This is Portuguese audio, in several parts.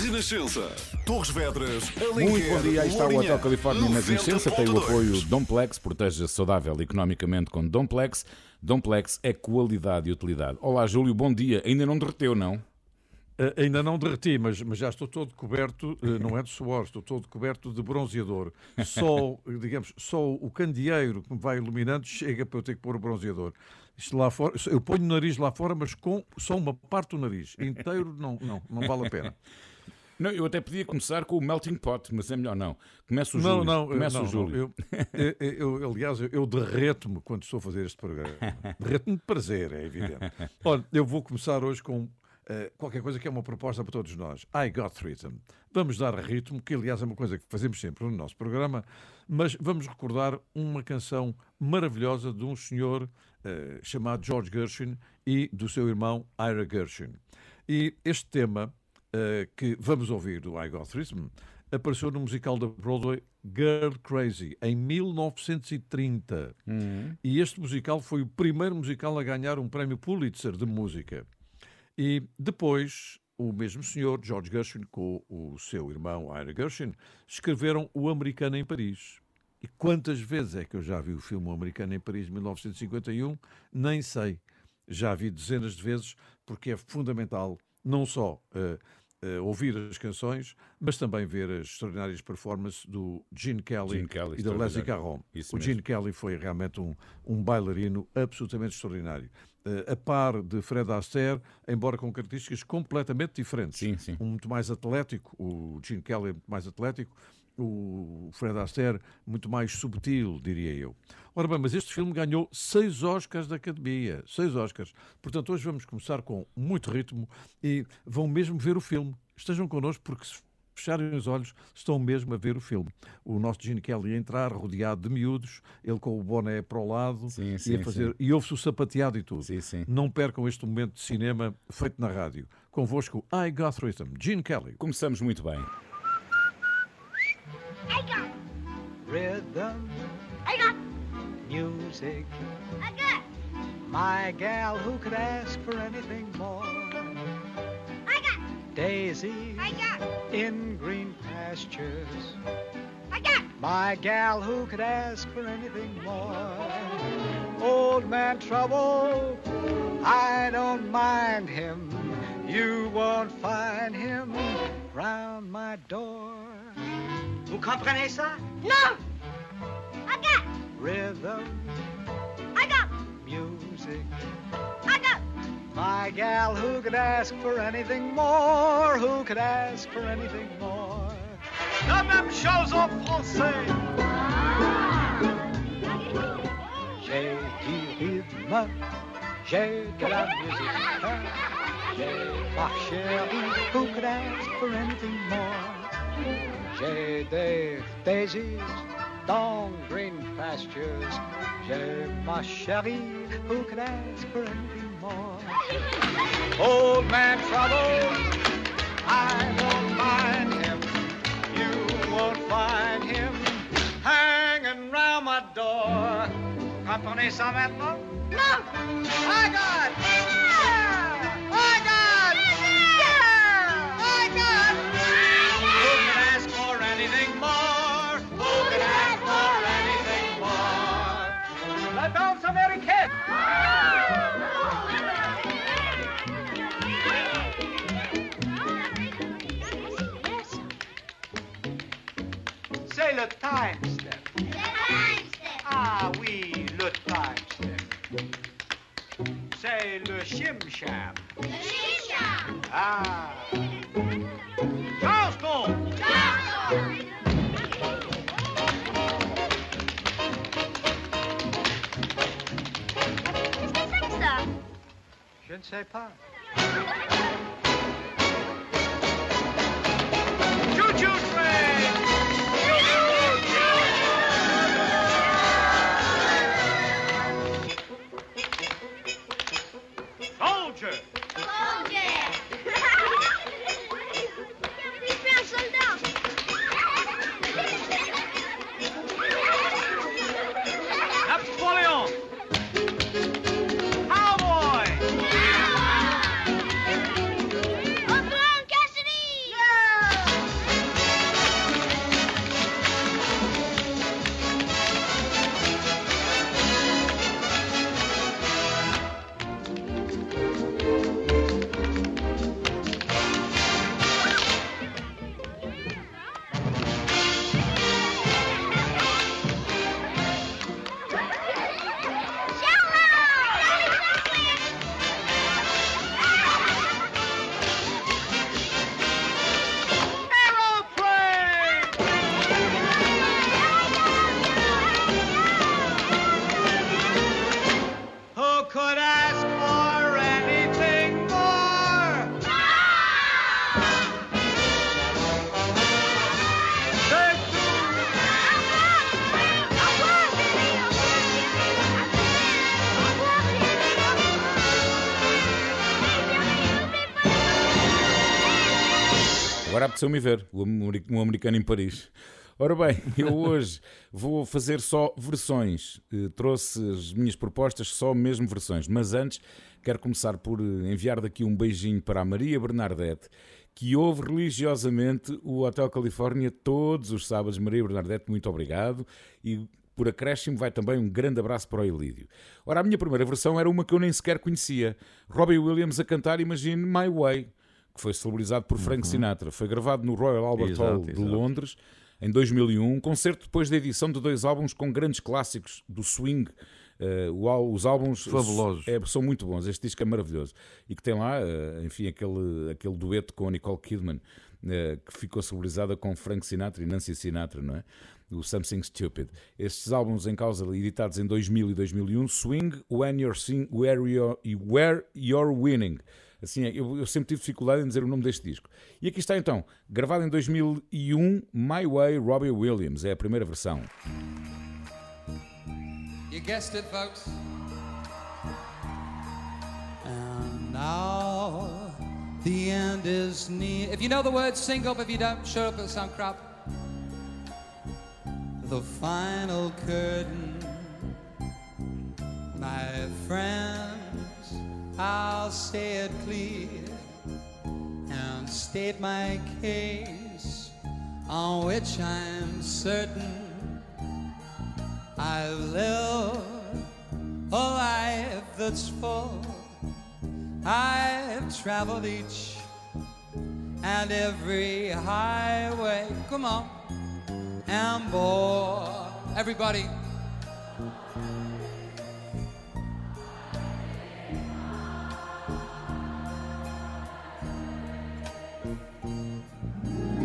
Renascença. Torres Vedras, Alenquer, Muito bom dia, aí está o Hotel Califórnia na Renascença, tem o 90.2. apoio Domplex, proteja-se saudável economicamente com Domplex. Domplex é qualidade e utilidade. Olá, Júlio, bom dia. Ainda não derreteu, não? Uh, ainda não derreti, mas, mas já estou todo coberto, uh, não é de suor, estou todo coberto de bronzeador. Só, digamos, só o candeeiro que me vai iluminando chega para eu ter que pôr o bronzeador. Isto lá fora, eu ponho o nariz lá fora, mas com só uma parte do nariz. Inteiro não, não, não vale a pena. Não, eu até podia começar com o melting pot, mas é melhor não. Começa o Não, Júlio. não, Começa não, o Júlio. Eu, eu- eu, aliás, eu, derreto-me quando estou a fazer este programa. Derreto-me de prazer, é evidente. Olha, eu vou começar hoje com eh, qualquer coisa que é uma proposta para todos nós. I Got Rhythm. Vamos dar ritmo, que aliás é uma coisa que fazemos sempre no nosso programa, mas vamos recordar uma canção maravilhosa de um senhor eh, chamado George Gershwin e do seu irmão Ira Gershwin. E este tema que vamos ouvir do I Got Rhythm apareceu no musical da Broadway Girl Crazy em 1930. E este musical foi o primeiro musical a ganhar um prémio Pulitzer de música. E depois, o mesmo senhor, George Gershwin, com o seu irmão Ira Gershwin, escreveram O Americano em Paris. E quantas vezes é que eu já vi o filme O Americano em Paris de 1951? Nem sei. Já vi dezenas de vezes, porque é fundamental não só eh, eh, ouvir as canções, mas também ver as extraordinárias performances do Gene Kelly, Gene Kelly, e da Leslie. Caron. Isso O mesmo. Gene Kelly foi realmente um, um bailarino absolutamente extraordinário. Eh, a par de Fred Astaire, embora com características completamente diferentes. Sim, sim. Um muito mais atlético, o Gene Kelly é muito mais atlético, o Fred Astaire muito mais subtil, diria eu. Ora bem, mas este filme ganhou seis Oscars da Academia, seis Oscars. Portanto, hoje vamos começar com muito ritmo e vão mesmo ver o filme. Estejam connosco porque se fecharem os olhos estão mesmo a ver o filme. O nosso Gene Kelly a entrar rodeado de miúdos, ele com o boné para o lado Sim, e a fazer sim. e ouve-se o sapateado e tudo. Não percam este momento de cinema feito na rádio. Convosco, I Got Rhythm, Gene Kelly. Começamos muito bem. I got, rhythm, I got, music. I got, My gal, who could ask for anything more? I got, Daisy I got, in green pastures. I got, My gal, who could ask for anything more? Old man trouble, I don't mind him. You won't find him round my door. Vous comprenez eh, ça? no, I got, Rhythm, I got, music. I got, My gal, who could ask for anything more? Who could ask for anything more? La même chose en français. J'ai du rythme, j'ai de la musique. J'ai ma chérie, who could ask for anything more? J'ai des daisies dans green pastures. J'ai ma chérie, who can ask for anything more? Old man trouble, I won't mind him. You won't find him hanging round my door. Comprenez ça maintenant? no, I got! Yeah! C'est le time step. Ah oui, le time step. C'est le chim-cham. Ah. Charleston! ça, Je ne sais pas. Choo-choo train! Apeteceu-me ver um americano em Paris. Ora bem, eu hoje vou fazer só versões. Eh, Trouxe as minhas propostas só mesmo versões. Mas antes, quero começar por eh, enviar daqui um beijinho para a Maria Bernadette, que ouve religiosamente o Hotel Califórnia todos os sábados. Maria Bernadette, muito obrigado. E por acréscimo vai também um grande abraço para o Elídio. Ora, a minha primeira versão era uma que eu nem sequer conhecia. Robbie Williams a cantar Imagine My Way, que foi celebrizado por Frank Sinatra. Foi gravado no Royal Albert Exato, Hall de exato. Londres em 2001, um concerto depois da edição de dois álbuns com grandes clássicos do swing. Ál- os álbuns Fabulosos. é, são muito bons. Este disco é maravilhoso. E que tem lá, eh, enfim, aquele, aquele dueto com a Nicole Kidman, eh, que ficou celebrizada com Frank Sinatra e Nancy Sinatra, não é? O Something Stupid. Estes álbuns em causa, editados em 2000 e 2001, Swing, When You're, sing, where you're, Where You're Winning. Assim, eu, eu sempre tive dificuldade em dizer o nome deste disco. E aqui está então, gravado em 2001, My Way, Robbie Williams. É a primeira versão. You guessed it, folks. And now the end is near. If you know the words, sing up. If you don't, shut up. It'll sound crap. The final curtain, my friends, I'll say it clear and state my case on which I'm certain. Oh, I've lived a life that's full. I've traveled each and every highway. Come on, and more. Everybody.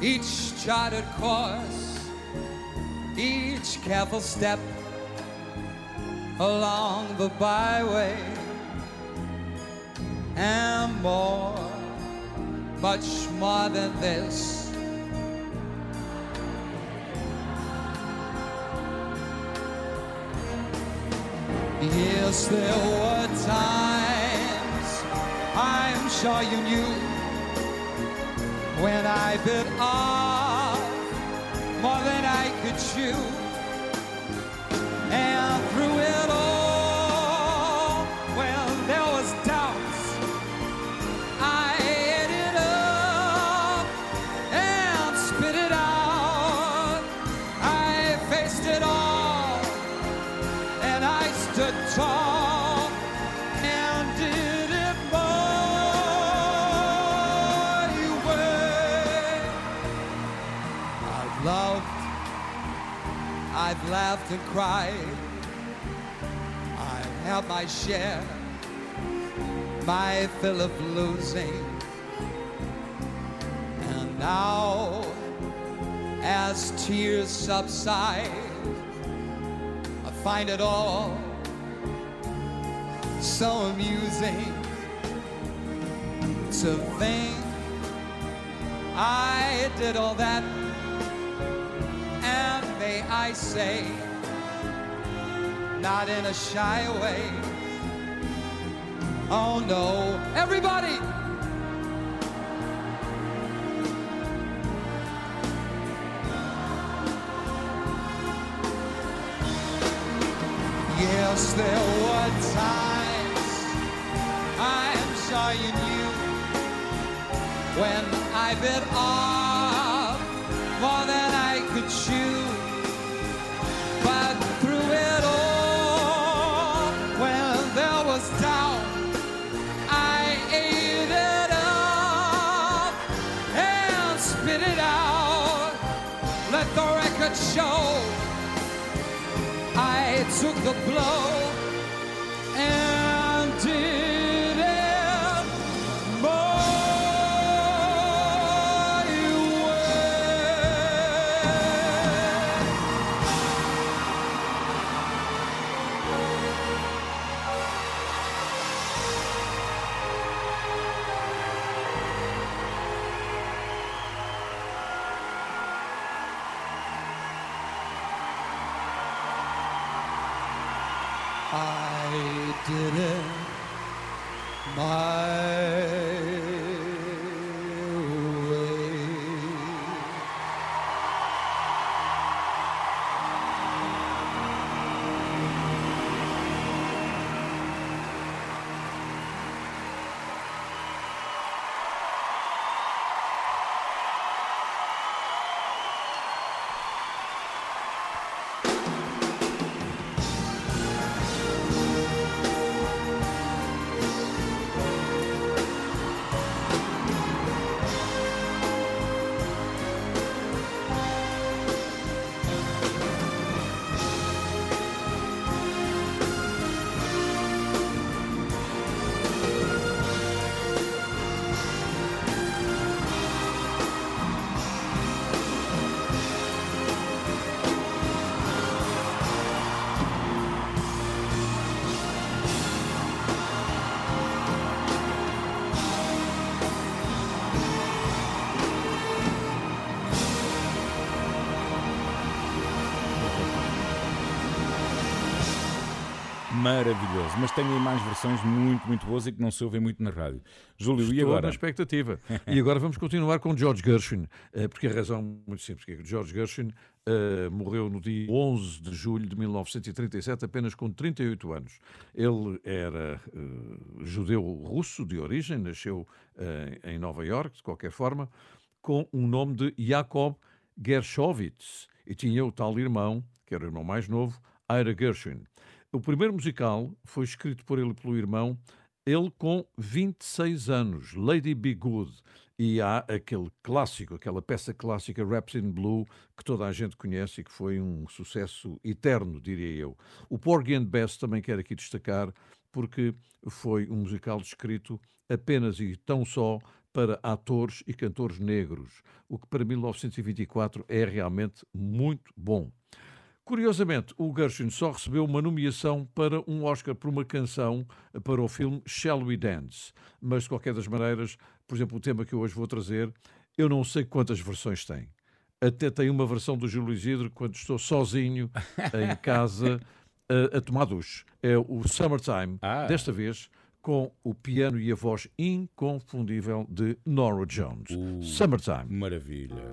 each charted course, each careful step along the byway and more, much more than this. Yes, there were times I'm sure you knew when I bit off more than I could chew. And through it all, loved. I've laughed and cried. I've had my share, my fill of losing. And now, as tears subside, I find it all so amusing to think I did all that say, not in a shy way. Oh no, everybody! Yes, there were times I'm sure you knew when I bit off show. I took the blow Maravilhoso, mas tem aí mais versões muito, muito boas e que não se ouvem muito na rádio. Júlio, e Estou agora? na expectativa. e agora vamos continuar com George Gershwin, eh, porque a razão é muito simples, que é George Gershwin eh, morreu no dia 11 de julho de 1937, apenas com 38 anos. Ele era eh, judeu-russo de origem, nasceu eh, em Nova York, de qualquer forma, com o nome de Jakob Gershovitz, e tinha o tal irmão, que era o irmão mais novo, Ira Gershwin. O primeiro musical foi escrito por ele e pelo irmão, ele com 26 anos, Lady Be Good. E há aquele clássico, aquela peça clássica Raps in Blue, que toda a gente conhece e que foi um sucesso eterno, diria eu. O Porgy and Bess também quero aqui destacar, porque foi um musical escrito apenas e tão só para atores e cantores negros, o que para 1924 é realmente muito bom. Curiosamente, o Gershwin só recebeu uma nomeação para um Oscar por uma canção para o filme Shall We Dance. Mas, de qualquer das maneiras, por exemplo, o tema que eu hoje vou trazer, eu não sei quantas versões tem. Até tem uma versão do Júlio Isidro quando estou sozinho em casa a, a tomar duche. É o Summertime, Ah. desta vez com o piano e a voz inconfundível de Nora Jones. Uh. Summertime. Maravilha.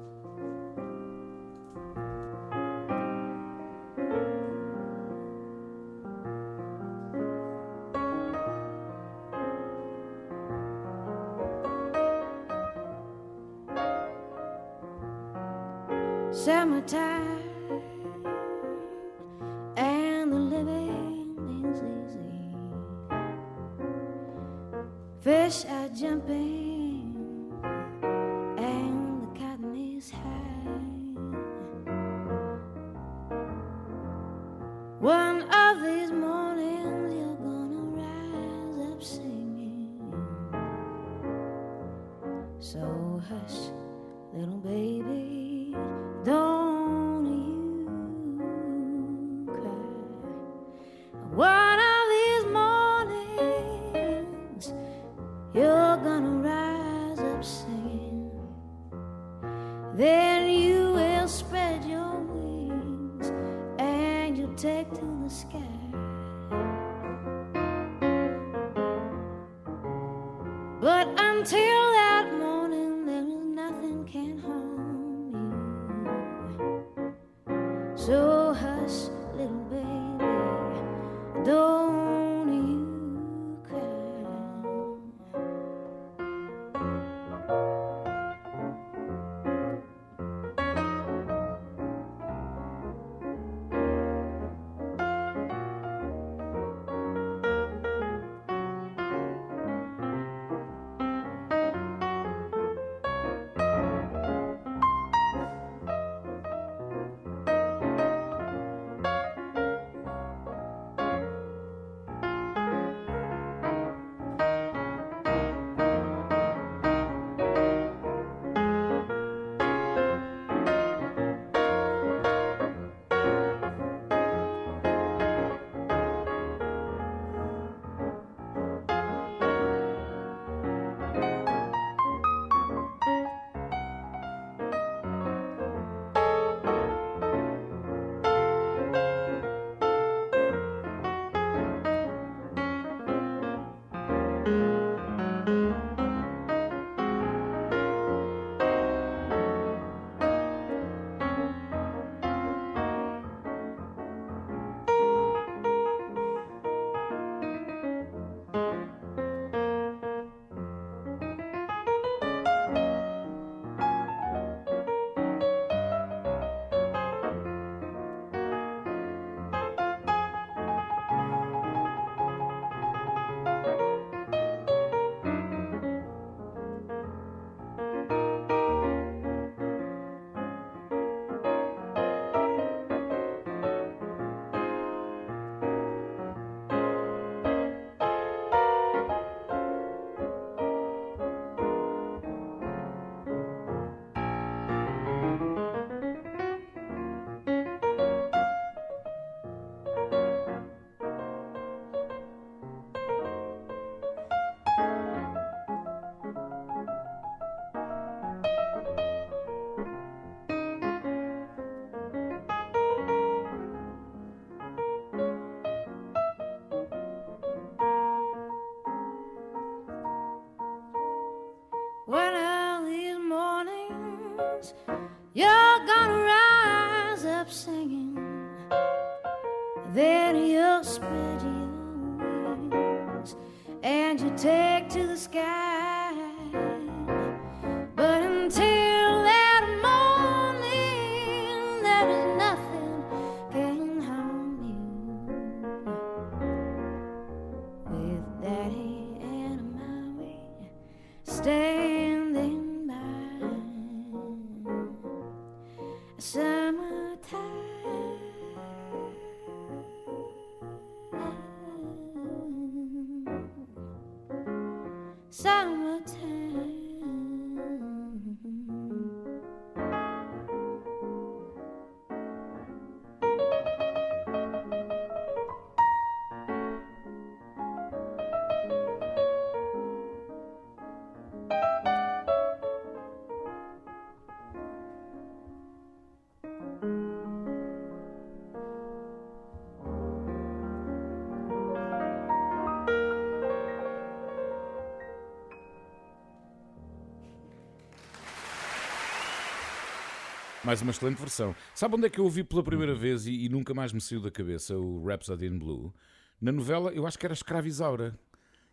Mais uma excelente versão. Sabe onde é que eu ouvi pela primeira vez e, e nunca mais me saiu da cabeça o Rhapsody in Blue? Na novela, eu acho que era Escravizaura,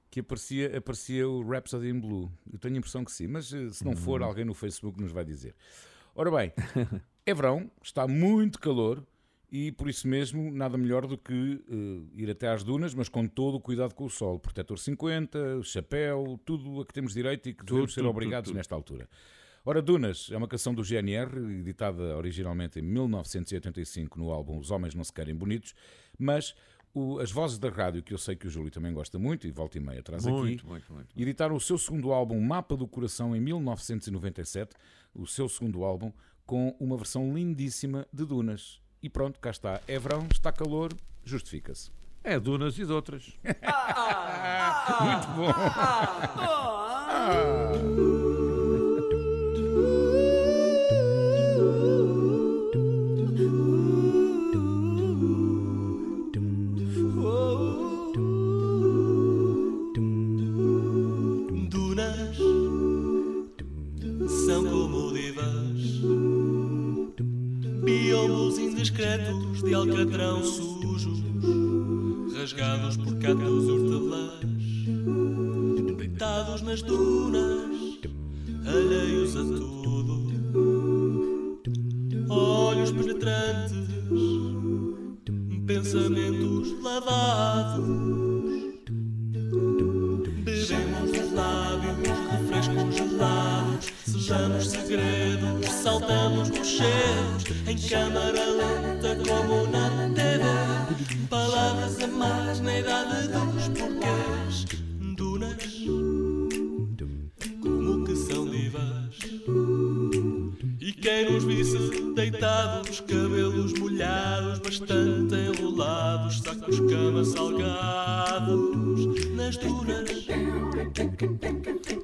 que aparecia, aparecia o Rhapsody in Blue. Eu tenho a impressão que sim, mas eh, se não for, alguém no Facebook nos vai dizer. Ora bem, é verão, está muito calor e por isso mesmo nada melhor do que eh, ir até às dunas, mas com todo o cuidado com o sol. Protetor 50, chapéu, tudo a que temos direito e que devemos ser tudo, obrigados tudo, tudo. nesta altura. Ora, Dunas é uma canção do GNR, editada originalmente em 1985 no álbum Os Homens Não Se Querem Bonitos, mas o- as vozes da rádio, que eu sei que o Júlio também gosta muito, e volta e meia traz Muito, aqui, muito, muito. editaram o seu segundo álbum Mapa do Coração em 1997, o seu segundo álbum, com uma versão lindíssima de Dunas. E pronto, cá está. É verão, está calor, justifica-se. É Dunas e de outras. Muito bom. Indiscretos de alcatrão sujos, rasgados por catos hortelãs, deitados nas dunas, alheios a tudo, olhos penetrantes, pensamentos lavados. Bebemos os lábios, refrescos gelados, sejamos segredos, saltamos nos cheiros, em câmara thinking, thinking, thinking.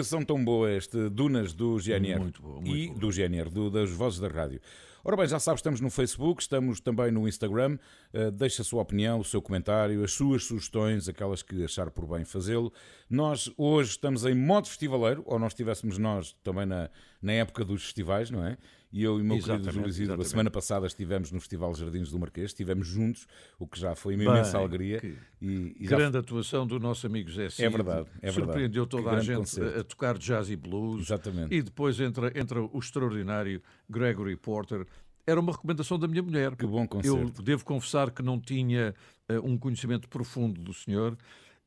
Versão tão boa este Dunas do GNR. Muito boa, muito e boa. do GNR, do- das vozes da rádio. Ora bem, já sabes, estamos no Facebook, estamos também no Instagram. Uh, deixa a sua opinião, o seu comentário, as suas sugestões, aquelas que achar por bem fazê-lo. Nós hoje estamos em modo festivaleiro, ou nós estivéssemos nós também na, na época dos festivais, não é? E eu e o meu querido Exatamente, Júlio Isidro, a semana passada estivemos no Festival Jardins do Marquês, estivemos juntos, o que já foi uma imensa Bem, alegria. que E, e já Grande atuação do nosso amigo Zé Cid. É verdade, é verdade. Surpreendeu Que toda a grande gente concerto. a, a tocar jazz e blues. Exatamente. E depois entra, entra o extraordinário Gregory Porter. Era uma recomendação da minha mulher. Que bom Eu concerto. devo confessar que não tinha eh, um conhecimento profundo do senhor.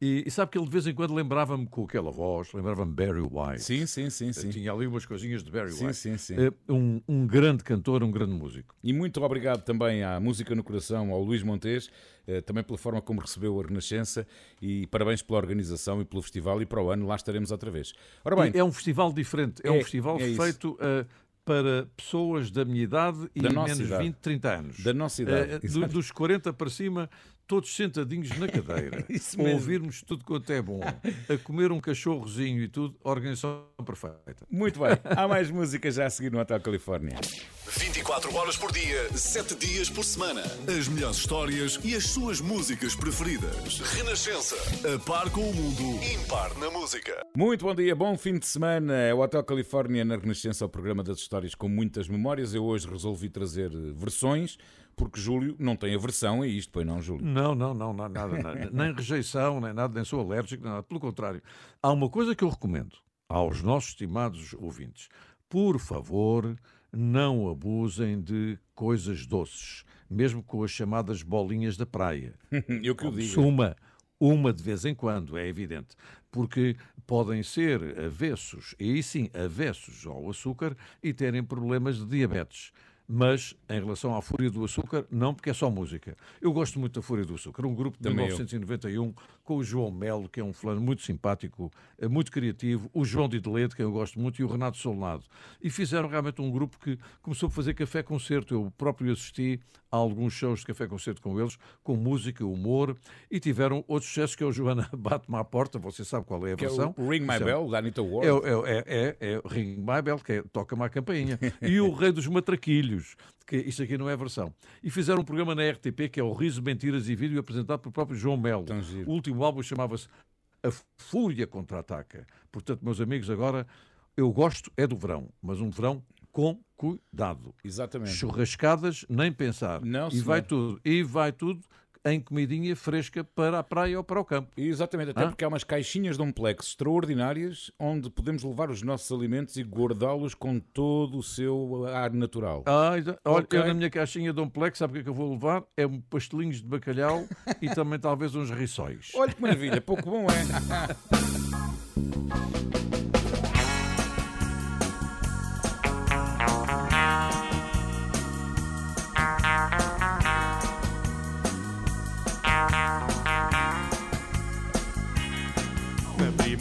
E, e sabe que ele de vez em quando lembrava-me com aquela voz, lembrava-me Barry White. Sim, sim, sim, sim. Tinha ali umas coisinhas de Barry Sim, White. sim, sim. Eh, Um, um grande cantor, um grande músico. E muito obrigado também à Música no Coração, ao Luís Montes, eh, também pela forma como recebeu a Renascença e parabéns pela organização e pelo festival e para o ano lá estaremos outra vez. Ora bem, E é um festival diferente. É, É, um festival é feito eh, para pessoas da minha idade e Da menos idade. 20, 30 anos. da nossa idade. Eh, do- dos 40 para cima, todos sentadinhos na cadeira, Isso a mesmo. ouvirmos tudo quanto é bom, a comer um cachorrozinho e tudo, organização perfeita. Muito bem, há mais música já a seguir no Hotel Califórnia. 24 horas por dia, 7 dias por semana. As melhores histórias e as suas músicas preferidas. Renascença. A par com o mundo, impar na música. Muito bom dia, bom fim de semana. É o Hotel Califórnia na Renascença, o programa das histórias com muitas memórias. Eu hoje resolvi trazer versões, porque Júlio não tem aversão a isto, pois não, Júlio? Não, não, não, não, nada, nada. nem rejeição, nem nada, nem sou alérgico, nem nada. Pelo contrário, há uma coisa que eu recomendo aos nossos estimados ouvintes: por favor, não abusem de coisas doces, mesmo com as chamadas bolinhas da praia. Eu que o digo. Uma, uma de vez em quando, é evidente, porque podem ser avessos, e aí sim, avessos ao açúcar e terem problemas de diabetes. Mas, em relação à Fúria do Açúcar, não, porque é só música. Eu gosto muito da Fúria do Açúcar, um grupo de Também eu. 1991 com o João Melo, que é um fulano muito simpático, eh, muito criativo, o João de Delete, que eu gosto muito, e o Renato Solnado. E fizeram realmente um grupo que começou a fazer café-concerto. Eu próprio assisti a alguns shows de café-concerto com eles, com música, humor, e tiveram outro sucesso que é o Joana Bate-me à Porta, você sabe qual é a Que é versão. o Ring My é- Bell, da Anita Ward. é, é, é, é, é Ring My Bell, que é Toca-me a campainha. E o Rei dos Matraquilhos, que isto aqui não é versão. E fizeram um programa na RTP que é o Riso, Mentiras e Vídeo, apresentado pelo próprio João Melo. O último álbum chamava-se A Fúria Contra-Ataca. Portanto, meus amigos, agora eu gosto é do verão, mas um verão com cuidado. Exatamente. Churrascadas, nem pensar. Não, e senhor. vai tudo. E vai tudo em comidinha fresca para a praia ou para o campo. Exatamente, até Hã? porque há umas caixinhas de Omplex extraordinárias onde podemos levar os nossos alimentos e guardá-los com todo o seu ar natural. Ah, olha, Ok. eu na minha caixinha de um plex, sabe o que é que eu vou levar? É um pastelinhos de bacalhau e também talvez uns riçóis. Olha que maravilha, pouco bom é.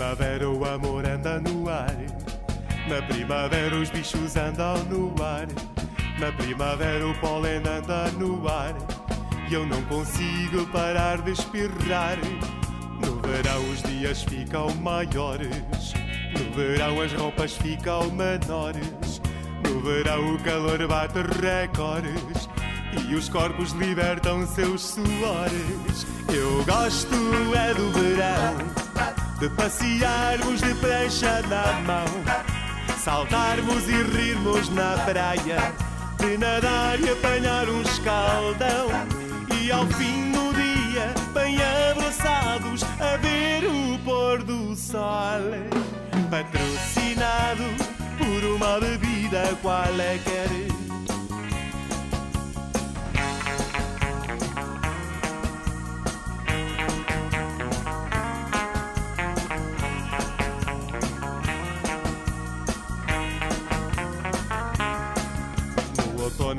primavera o amor anda no ar. Na primavera os bichos andam no ar. Na primavera o pólen anda no ar. E eu não consigo parar de espirrar. No verão os dias ficam maiores. No verão as roupas ficam menores. No verão o calor bate recordes. E os corpos libertam seus suores. Eu gosto é do verão. De passearmos de prancha na mão, saltarmos e rirmos na praia, de nadar e apanhar um escaldão, e ao fim do dia, bem abraçados, a ver o pôr do sol, patrocinado por uma bebida qualquer. No outono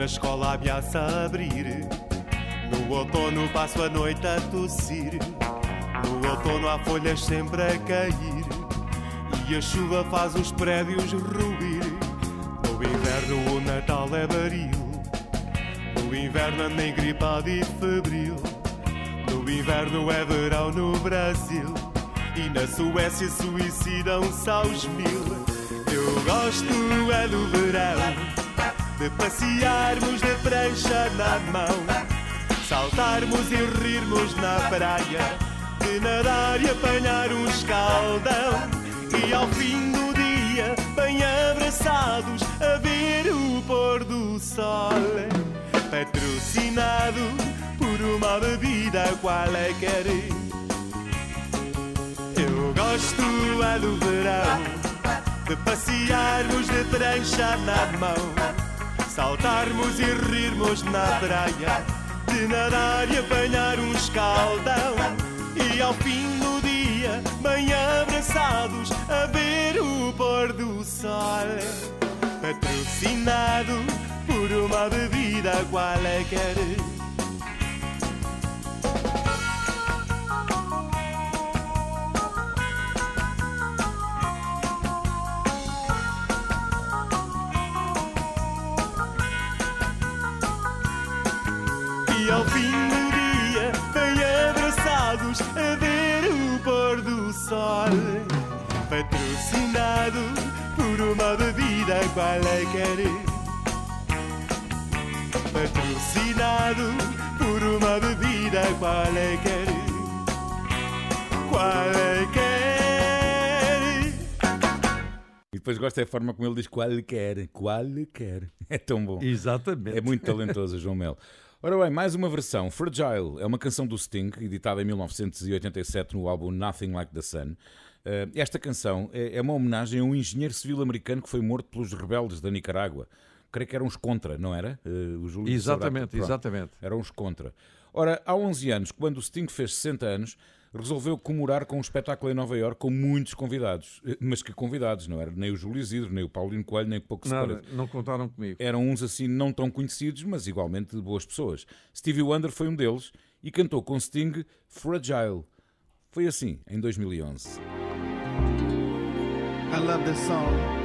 a escola ameaça a abrir. No outono passo a noite a tossir. No outono há folhas sempre a cair. E a chuva faz os prédios ruir. No inverno o Natal é baril. No inverno ando engripado e febril. No inverno é verão no Brasil. E na Suécia suicidam-se aos mil. Eu gosto é do verão, de passearmos de prancha na mão, saltarmos e rirmos na praia, de nadar e apanhar um escaldão. E ao fim do dia, bem abraçados, a ver o pôr do sol. Patrocinado por uma bebida qualquer. Eu gosto é do verão de passearmos de prancha na mão, saltarmos e rirmos na praia, de nadar e apanhar um escaldão. E ao fim do dia, bem abraçados, a ver o pôr do sol. Patrocinado por uma bebida qualquer. Patrocinado por uma bebida qualquer. Patrocinado por uma bebida qualquer. Qualquer. E depois gosto da forma como ele diz qualquer, qualquer. É tão bom. Exatamente. É muito talentoso, João Melo. Ora bem, mais uma versão. Fragile é uma canção do Sting, editada em 1987 no álbum Nothing Like the Sun. Eh, Esta canção é é uma homenagem a um engenheiro civil americano que foi morto pelos rebeldes da Nicarágua. Creio que eram os contra, não era? Eh, O Júlio Exatamente, exatamente. Eram os contra. Ora, há 11 anos, quando o Sting fez 60 anos, resolveu comemorar com um espetáculo em Nova Iorque com muitos convidados. Eh, Mas que convidados, não era? Nem o Júlio Isidro, nem o Paulino Coelho, nem o Pouco Nada, não contaram comigo. Eram uns assim não tão conhecidos, mas igualmente de boas pessoas. Stevie Wonder foi um deles e cantou com Sting Fragile. Foi assim, em 2011. I love this song.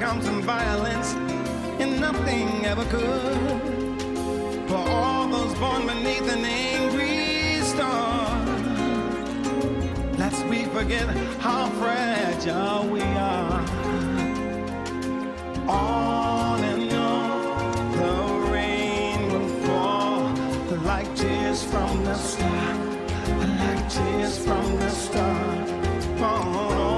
Comes from violence, and nothing ever could. For all those born beneath an angry star, lest we forget how fragile we are. On and on, the rain will fall like tears from the sky, like tears from the star. On,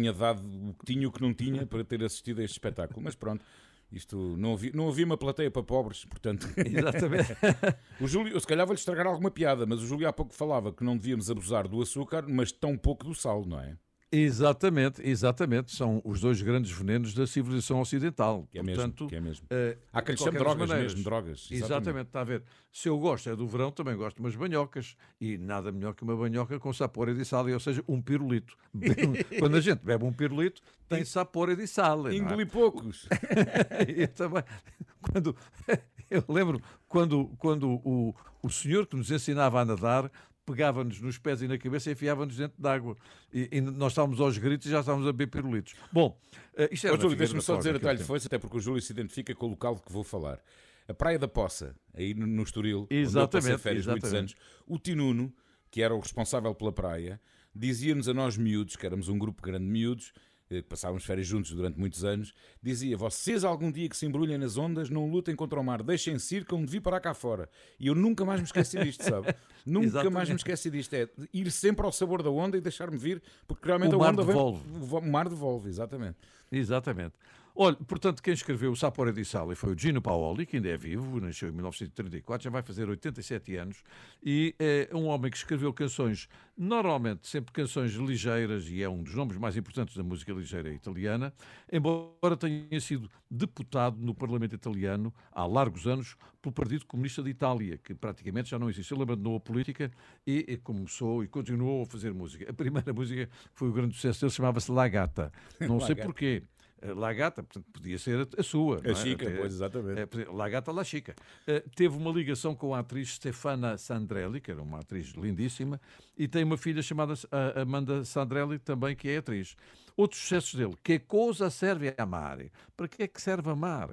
tinha dado o que tinha e o que não tinha para ter assistido a este espetáculo. Mas pronto, isto não havia, não havia uma plateia para pobres, portanto. Exatamente. o Júlio, se calhar vou-lhe estragar alguma piada, mas o Júlio há pouco falava que não devíamos abusar do açúcar, mas tão pouco do sal, não é? Exatamente, exatamente. São os dois grandes venenos da civilização ocidental. Que é mesmo, Portanto, que é mesmo. eh, Há quem lhe de drogas maneiras. mesmo, drogas. Exatamente. está a ver. Se eu gosto é do verão, também gosto de umas banhocas. E nada melhor que uma banhoca com sapore di sale, ou seja, um pirulito. Quando a gente bebe um pirulito, tem sapore di sale. não é? Engoli poucos. eu também, quando, eu lembro quando, quando o, o senhor que nos ensinava a nadar pegava-nos nos pés e na cabeça e enfiava-nos dentro d'água. E, e nós estávamos aos gritos e já estávamos a beber pirulitos. Bom, eh, isto era na Júlio, deixa-me só dizer a talho de foice, até porque o Júlio se identifica com o local de que vou falar. A Praia da Poça, aí no, no Estoril, onde eu passei Exatamente, férias muitos anos, exatamente. o Tinuno, que era o responsável pela praia, dizia-nos a nós miúdos, que éramos um grupo grande de miúdos, passávamos férias juntos durante muitos anos, dizia: Vocês algum dia que se embrulhem nas ondas, não lutem contra o mar, deixem-se ir, que eu devia parar cá fora. E eu nunca mais me esqueci disto, sabe? nunca mais Exatamente. me esqueci disto. É ir sempre ao sabor da onda e deixar-me vir, porque realmente O a mar onda devolve. vem. O mar devolve, exatamente. Exatamente. Olha, portanto, quem escreveu o Sapore di Sale foi o Gino Paoli, que ainda é vivo, nasceu em 1934, já vai fazer 87 anos, e é um homem que escreveu canções, normalmente sempre canções ligeiras, e é um dos nomes mais importantes da música ligeira italiana, embora tenha sido deputado no Parlamento italiano há largos anos pelo Partido Comunista de Itália, que praticamente já não existe. Ele abandonou a política e, e começou e continuou a fazer música. A primeira música que foi o grande sucesso dele, chamava-se La Gata. Não sei porquê. Eh, La Gata, portanto, podia ser a, a sua. não é? Chica, Até- pois, exatamente. é, podia- La Chica. Eh, teve uma ligação com a atriz Stefana Sandrelli, que era uma atriz lindíssima, e tem uma filha chamada Amanda Sandrelli, também, que é atriz. Outros sucessos dele. Que cosa serve a amare? Para que é que serve amar?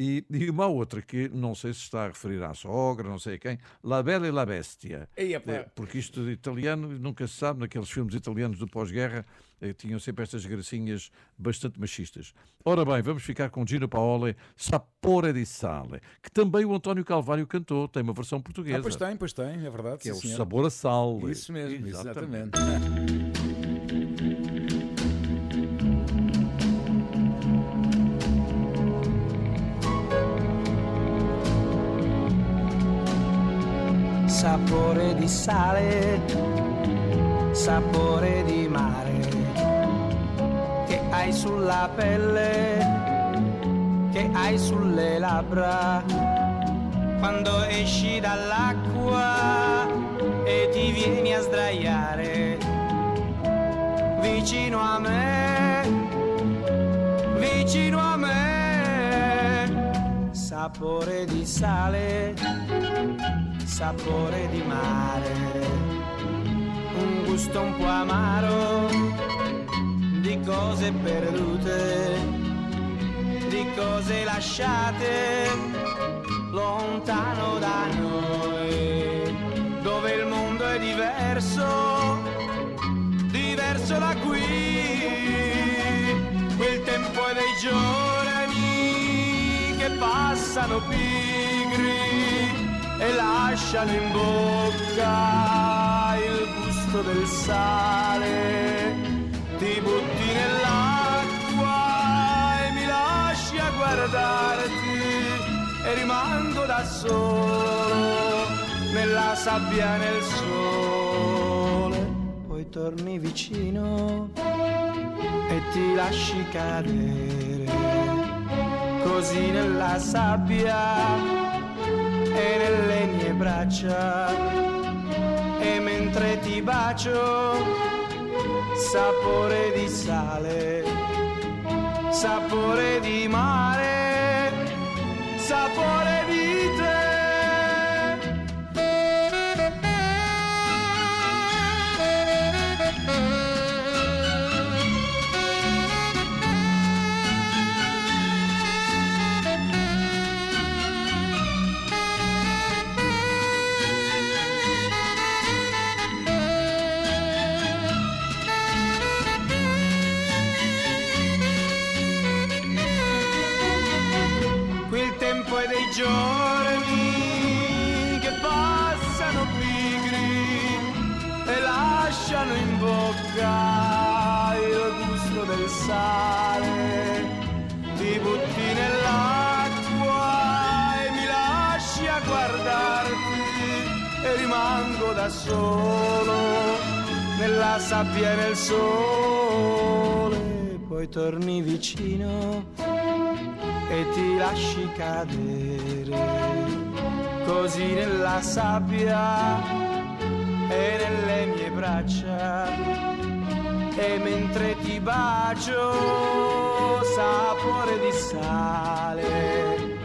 E, e uma outra que não sei se está a referir à sogra, não sei a quem, La Bella e la Bestia. Eh, porque isto de italiano nunca se sabe, naqueles filmes italianos do pós-guerra eh, tinham sempre estas gracinhas bastante machistas. Ora bem, vamos ficar com Gino Paoli, Sapore di Sale, que também o António Calvário cantou, tem uma versão portuguesa. Ah, pois tem, pois tem, é verdade. Que é sim, o senhor. sabor a sal. Isso mesmo, exatamente. sapore di sale, sapore di mare, che hai sulla pelle, che hai sulle labbra, quando esci dall'acqua e ti vieni a sdraiare vicino a me, vicino a me, sapore di sale sapore di mare, un gusto un po' amaro di cose perdute, di cose lasciate lontano da noi, dove il mondo è diverso, diverso da qui, quel tempo è dei giorni che passano pigri e lasciano in bocca il gusto del sale. Ti butti nell'acqua e mi lasci a guardarti e rimango da solo nella sabbia e nel sole. Poi torni vicino e ti lasci cadere così nella sabbia e nelle mie braccia. E mentre ti bacio sapore di sale sapore di mare sapore solo nella sabbia e nel sole. Poi torni vicino e ti lasci cadere così nella sabbia e nelle mie braccia e mentre ti bacio sapore di sale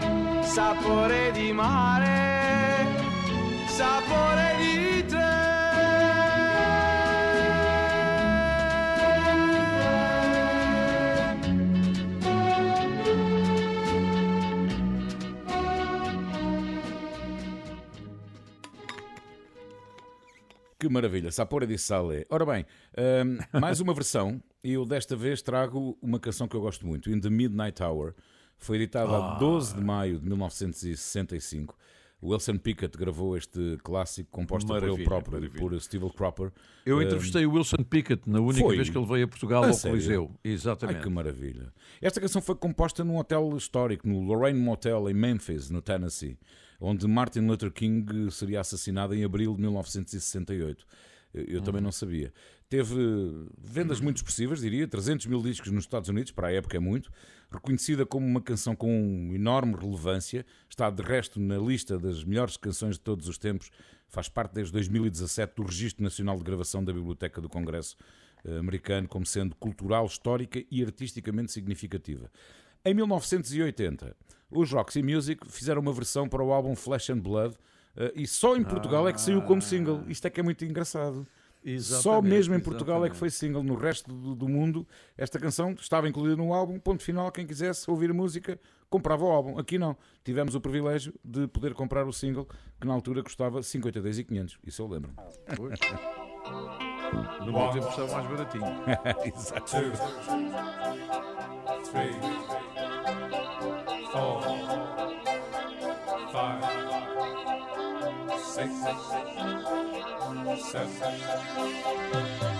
sapore di mare sapore di Que maravilha, Sapore di Sale. Ora bem, hum, mais uma versão. e Eu desta vez trago uma canção que eu gosto muito, In the Midnight Hour. Foi editada a 12 de maio de 1965. O Wilson Pickett gravou este clássico composto por ele próprio, maravilha. por Steve Cropper. Eu Hum, entrevistei o Wilson Pickett na única foi? vez que ele veio a Portugal A ao sério? Coliseu. Ai, Exatamente. que maravilha. Esta canção foi composta num hotel histórico, no Lorraine Motel, em Memphis, no Tennessee, onde Martin Luther King seria assassinado em abril de 1968. Eu, eu também não sabia. Teve vendas muito expressivas, diria, 300 mil discos nos Estados Unidos, para a época é muito. Reconhecida como uma canção com enorme relevância, está de resto na lista das melhores canções de todos os tempos. Faz parte desde 2017 do Registro Nacional de Gravação da Biblioteca do Congresso eh, americano como sendo cultural, histórica e artisticamente significativa. Em 1980, os Roxy Music fizeram uma versão para o álbum Flesh and Blood eh, e só em Portugal é que saiu como single. Isto é que é muito engraçado. Só Exatamente, mesmo em Portugal é que exatamente. foi single. No resto do, do mundo, esta canção estava incluída no álbum. Ponto final. Quem quisesse ouvir a música, comprava o álbum. Aqui não. Tivemos o privilégio de poder comprar o single, que na altura custava 52,500. Isso eu lembro. Pois. No tempo estava mais baratinho. Exato. two, three, six, seven,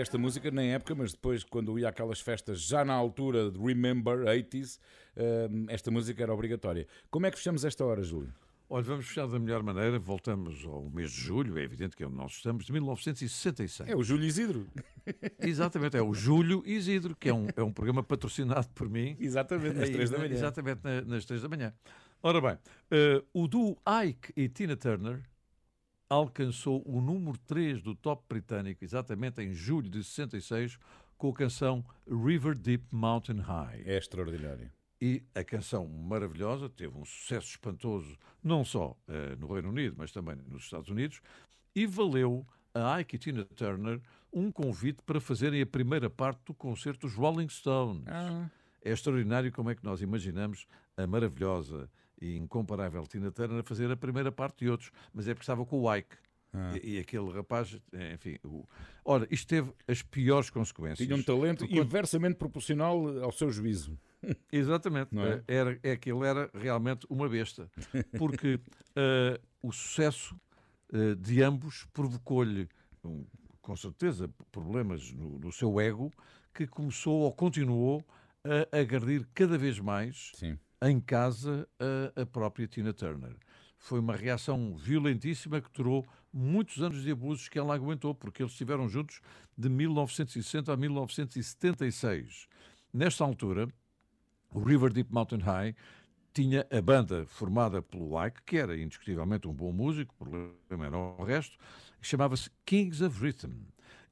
esta música na época, mas depois, quando ia àquelas festas, já na altura de Remember 80s, hum, esta música era obrigatória. Como é que fechamos esta hora, Júlio? Olha, vamos fechar da melhor maneira. Voltamos ao mês de julho, é evidente que é onde nós estamos, de 1966. É o Júlio Isidro. Exatamente, é o Júlio Isidro, que é um, é um programa patrocinado por mim. Exatamente, nas três da na- manhã. Exatamente, na- nas três da manhã. Ora bem, eh, o duo Ike e Tina Turner alcançou o número 3 do top britânico, exatamente em julho de 66, com a canção River Deep Mountain High. É extraordinário. E a canção maravilhosa teve um sucesso espantoso, não só eh, no Reino Unido, mas também nos Estados Unidos, e valeu a Ike e Tina Turner um convite para fazerem a primeira parte do concerto dos Rolling Stones. Ah. É extraordinário como é que nós imaginamos a maravilhosa e incomparável Tina Turner a fazer a primeira parte de outros, mas é porque estava com o Ike. Ah. E, e aquele rapaz, eh, enfim. O... Ora, isto teve as piores consequências. Tinha um talento quando- inversamente proporcional ao seu juízo. Exatamente. Não é? Eh, Era, é que ele era realmente uma besta. Porque eh, o sucesso eh, de ambos provocou-lhe, um, com certeza, problemas no, no seu ego, que começou ou continuou a agredir cada vez mais Sim. Em casa a, a própria Tina Turner. Foi uma reação violentíssima que durou muitos anos de abusos que ela aguentou, porque eles estiveram juntos de 1960 a 1976. Nesta altura, o River Deep Mountain High tinha a banda formada pelo Ike, que era indiscutivelmente um bom músico, o problema era o resto, que chamava-se Kings of Rhythm.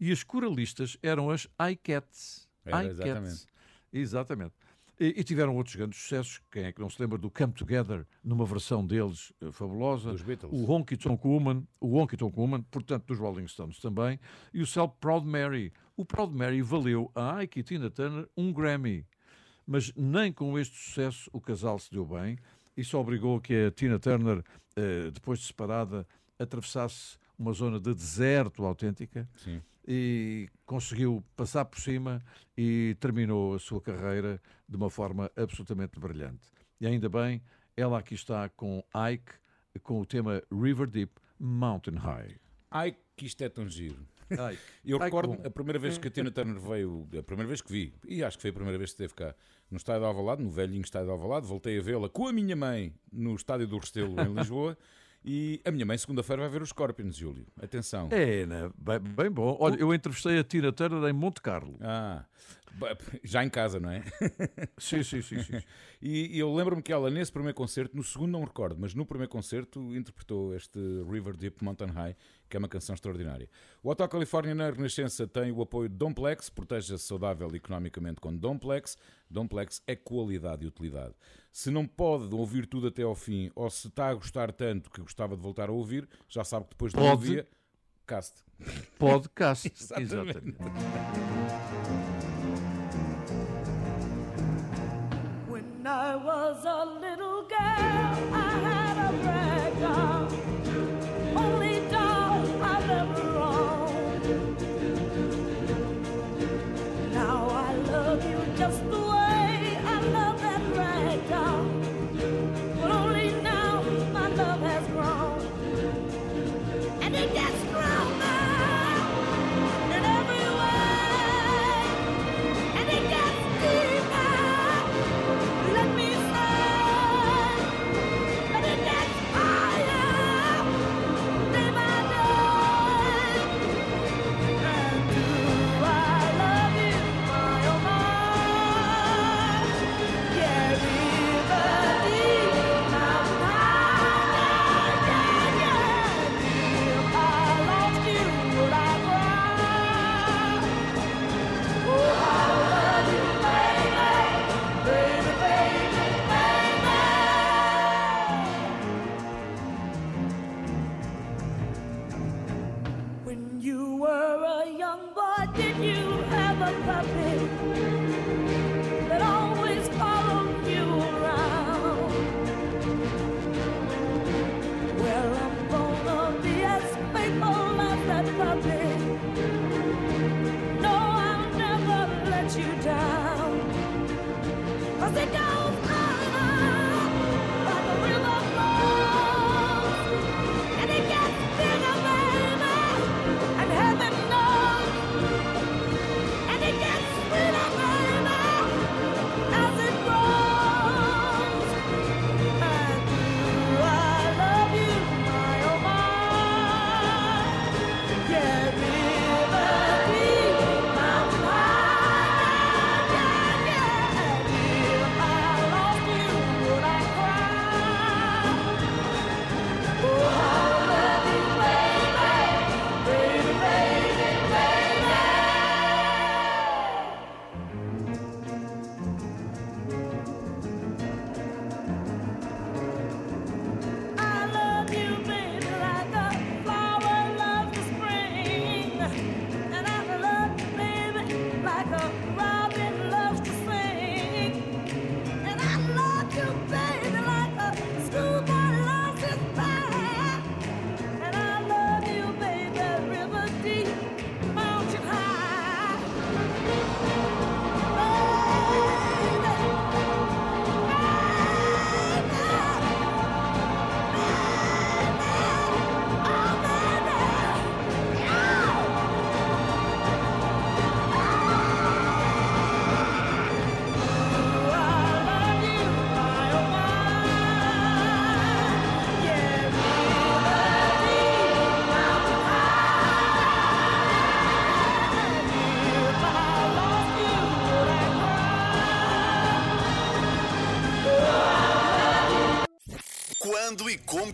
E as coralistas eram as iCats. Exatamente. Exatamente. E, e tiveram outros grandes sucessos. Quem é que não se lembra do Come Together, numa versão deles eh, fabulosa? Dos Beatles. O Honky Tonk Woman, o Honky Tonk Woman, portanto, dos Rolling Stones também. E o célebre Proud Mary. O Proud Mary valeu a Ike e Tina Turner um Grammy. Mas nem com este sucesso o casal se deu bem. Isso obrigou que a Tina Turner, eh, depois de separada, atravessasse uma zona de deserto autêntica Sim. E conseguiu passar por cima e terminou a sua carreira de uma forma absolutamente brilhante. E ainda bem, ela aqui está com Ike, com o tema River Deep Mountain High. Ai, que isto é tão giro. Ike. Eu Ike recordo bom. a primeira vez que a Tina Turner veio, a primeira vez que vi, e acho que foi a primeira vez que esteve cá, no estádio de Alvalade, no velhinho estádio de Alvalade, voltei a vê-la com a minha mãe no estádio do Restelo, em Lisboa, e a minha mãe segunda-feira vai ver os Scorpions, Júlio. Atenção. É, né? bem, bem bom. Olha, eu entrevistei a Tina Turner em Monte Carlo. Ah, já em casa, não é? Sim, sim, sim. sim. E, e eu lembro-me que ela, nesse primeiro concerto, no segundo não recordo, mas no primeiro concerto interpretou este River Deep Mountain High, que é uma canção extraordinária. O Hotel Califórnia na Renascença tem o apoio de Domplex, proteja-se saudável economicamente com Domplex. Domplex é qualidade e utilidade. Se não pode ouvir tudo até ao fim, ou se está a gostar tanto que gostava de voltar a ouvir, já sabe que depois de um Pode. dia, cast. Podcast. Exatamente. Exatamente. When I was a little girl, I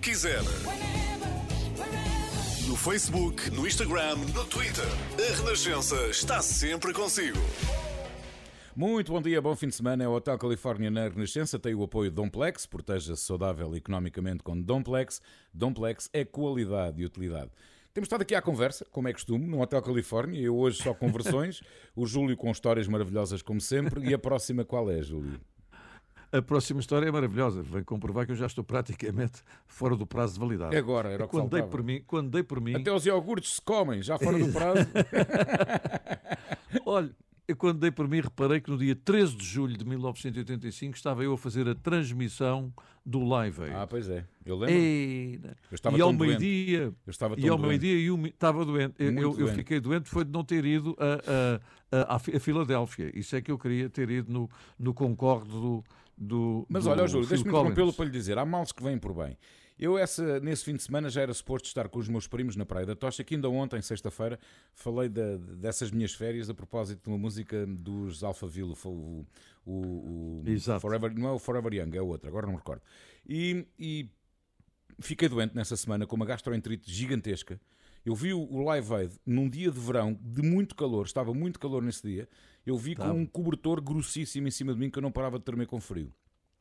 quiser. No Facebook, no Instagram, no Twitter. A Renascença está sempre consigo. Muito bom dia, bom fim de semana. É o Hotel Califórnia na Renascença. Tem o apoio de Domplex. Proteja-se saudável economicamente com Domplex. Domplex é qualidade e utilidade. Temos estado aqui à conversa, como é costume, no Hotel Califórnia. Eu hoje só com versões. o Júlio com histórias maravilhosas, como sempre. E a próxima qual é, Júlio? A próxima história é maravilhosa. Vem comprovar que eu já estou praticamente fora do prazo de validade. Agora, era o que quando dei por mim, quando dei por mim, Até os iogurtes se comem, já fora do prazo. olha, eu quando dei por mim reparei que no dia 13 de julho de 1985 estava eu a fazer a transmissão do Live Aid. ah, pois é. Eu lembro. Ei, Eu estava e ao meio-dia, Eu estava e ao meio-dia e um- estava doente. Eu, eu- eu fiquei doente foi de não ter ido a, a, a, a Fi- a Filadélfia. Isso é que eu queria ter ido no, no Concorde do, do Mas do olha, Júlio, deixa-me interrompê-lo para lhe dizer: há males que vêm por bem. Eu, essa, nesse fim de semana, já era suposto estar com os meus primos na Praia da Tocha, que ainda ontem, sexta-feira, falei da- dessas minhas férias a propósito de uma música dos Alphaville, o, o, o. Forever, não é o Forever Young, é o outro, agora não me recordo. E, e fiquei doente nessa semana com uma gastroenterite gigantesca. Eu vi o o Live Aid num dia de verão de muito calor, estava muito calor nesse dia. Eu vi com Estava. um cobertor grossíssimo em cima de mim que eu não parava de tremer com frio.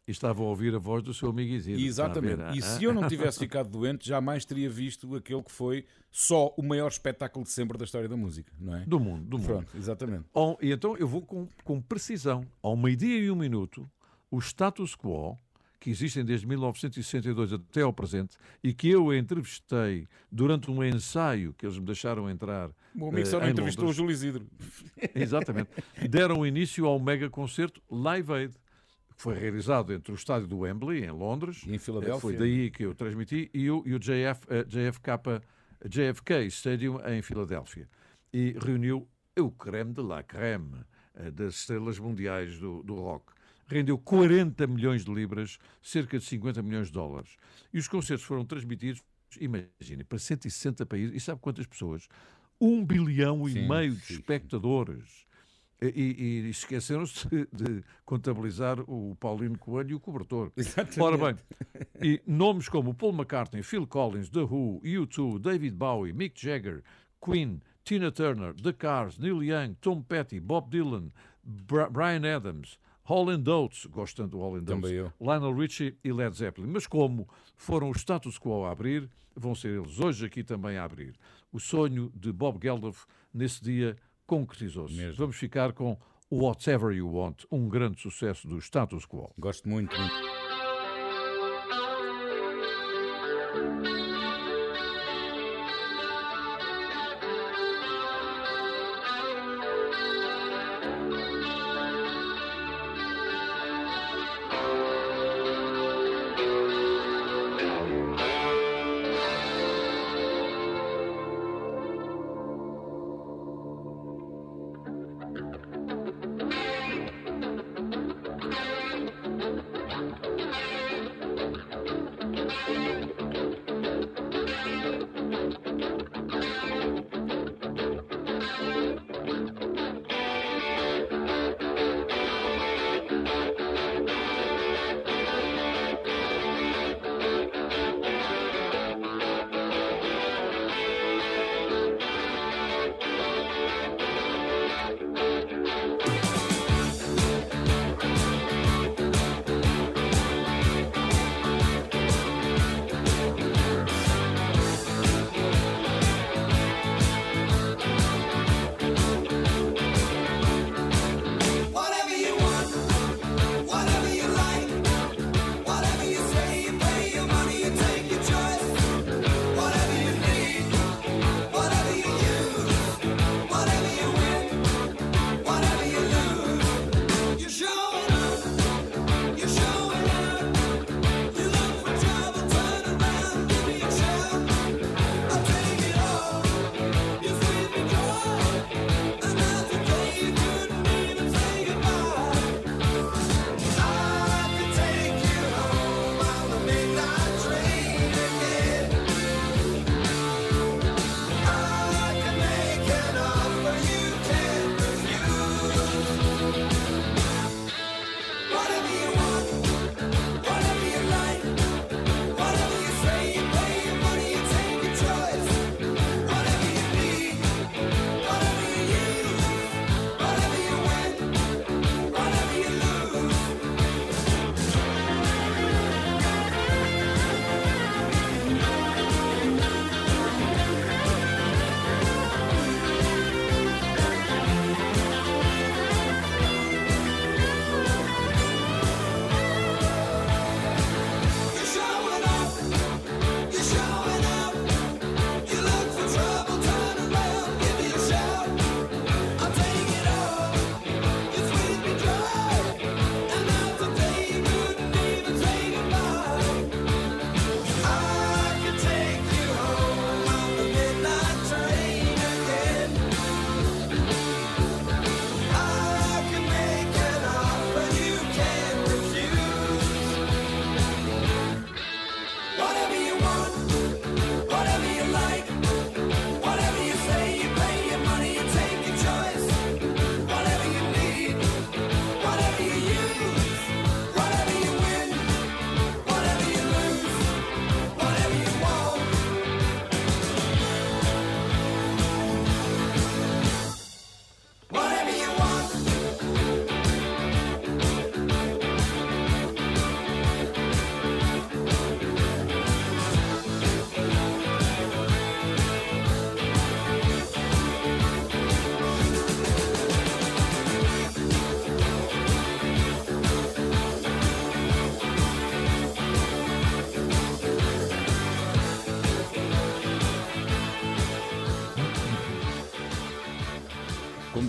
E estava a ouvir a voz do seu amigo Isidro. a Exatamente. ver? E se eu não tivesse ficado doente, jamais teria visto aquele que foi só o maior espetáculo de sempre da história da música, não é? Do mundo, do mundo. Pronto, exatamente. E então eu vou com, com precisão. Ao meio-dia e um minuto, o status quo, que existem desde 1962 até ao presente, e que eu entrevistei durante um ensaio que eles me deixaram entrar. O amigo só eh, não entrevistou o Londres. Júlio Isidro. Exatamente. Deram início ao mega concerto Live Aid, que foi realizado entre o estádio do Wembley, em Londres. E em Filadélfia. Foi daí que eu transmiti, e o, e o JF, eh, JFK, JFK Stadium em Filadélfia. E reuniu o creme de la creme eh, das estrelas mundiais do, do rock. Rendeu 40 milhões de libras, cerca de 50 milhões de dólares. E os concertos foram transmitidos, imagine, para 160 países. E sabe quantas pessoas? Um bilhão e Sim, meio de sim, sim. espectadores. E, e- e esqueceram-se de, de contabilizar o Paulino Coelho e o cobertor. Exatamente. Ora bem, e nomes como Paul McCartney, Phil Collins, The Who, U2, David Bowie, Mick Jagger, Queen, Tina Turner, The Cars, Neil Young, Tom Petty, Bob Dylan, Bra- Brian Adams, Holland Oates, gosto tanto do Holland Oates, Também eu. Lionel Richie e Led Zeppelin. Mas como foram os status quo a abrir, vão ser eles hoje aqui também a abrir. O sonho de Bob Geldof nesse dia concretizou-se. Vamos ficar com Whatever You Want, um grande sucesso do status quo. Gosto muito, muito.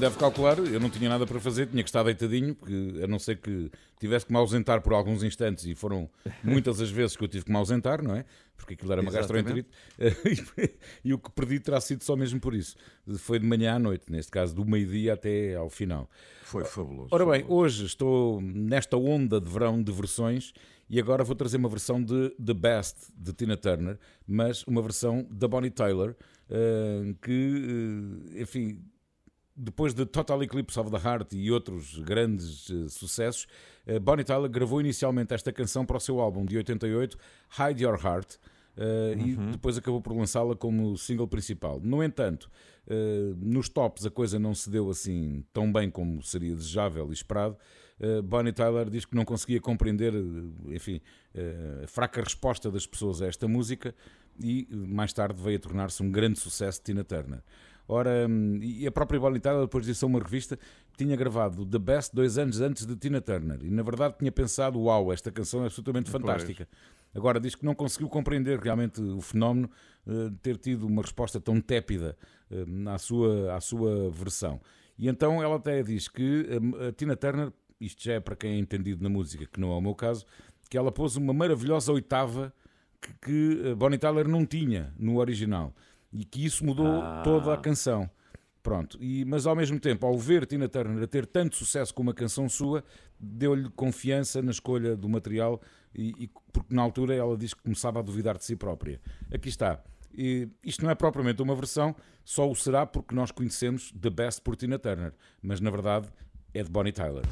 Deve calcular, eu não tinha nada para fazer, tinha que estar deitadinho, porque a não ser que tivesse que me ausentar por alguns instantes, e foram muitas as vezes que eu tive que me ausentar, não é? Porque aquilo era uma gastroenterite. E o que perdi terá sido só mesmo por isso. Foi de manhã à noite, neste caso, do meio-dia até ao final. Foi fabuloso. Ora bem, hoje estou nesta onda de verão de versões e agora vou trazer uma versão de The Best de Tina Turner, mas uma versão da Bonnie Tyler, eh, que, eh, enfim, depois de Total Eclipse of the Heart e outros grandes eh, sucessos, eh, Bonnie Tyler gravou inicialmente esta canção para o seu álbum de 88, Hide Your Heart, eh, e depois acabou por lançá-la como single principal. No entanto, nos tops a coisa não se deu assim tão bem como seria desejável e esperado. Bonnie Tyler diz que não conseguia compreender, enfim, a fraca resposta das pessoas a esta música e mais tarde veio a tornar-se um grande sucesso de Tina Turner. Ora, hum, e a própria Bonnie Tyler depois disse a uma revista tinha gravado The Best dois anos antes de Tina Turner e na verdade tinha pensado, uau, esta canção é absolutamente fantástica. Agora diz que não conseguiu compreender realmente o fenómeno eh, de ter tido uma resposta tão tépida eh, à, sua, à sua versão. E então ela até diz que eh, a Tina Turner, isto já é para quem é entendido na música, que não é o meu caso, que ela pôs uma maravilhosa oitava que, que a Bonnie Tyler não tinha no original e que isso mudou toda a canção. Pronto, e, mas ao mesmo tempo, ao ver Tina Turner a ter tanto sucesso com uma canção sua, deu-lhe confiança na escolha do material, e, e- porque na altura ela diz que começava a duvidar de si própria. Aqui está. E isto não é propriamente uma versão, só o será porque nós conhecemos The Best por Tina Turner, mas na verdade é de Bonnie Tyler.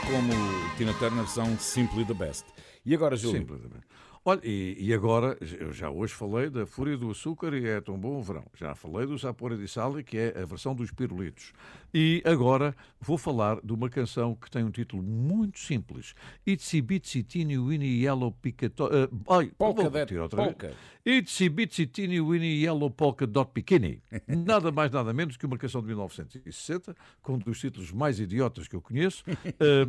Como Tina Turner são simply the best. E agora, Júlio? Simples. Olha, e, e agora, eu já hoje falei da Fúria do Açúcar e é tão bom o verão. Já falei do Sapore di Sale, que é a versão dos pirulitos. E agora vou falar de uma canção que tem um título muito simples. Itsy Bitsy Teeny Weeny Yellow. Uh, ai, Polka vou that repetir outra vez. polka. Itsy Bitsy Teeny Weeny Yellow Polka Dot Bikini. Nada mais, nada menos que uma canção de 1960, com um dos títulos mais idiotas que eu conheço. uh, eh,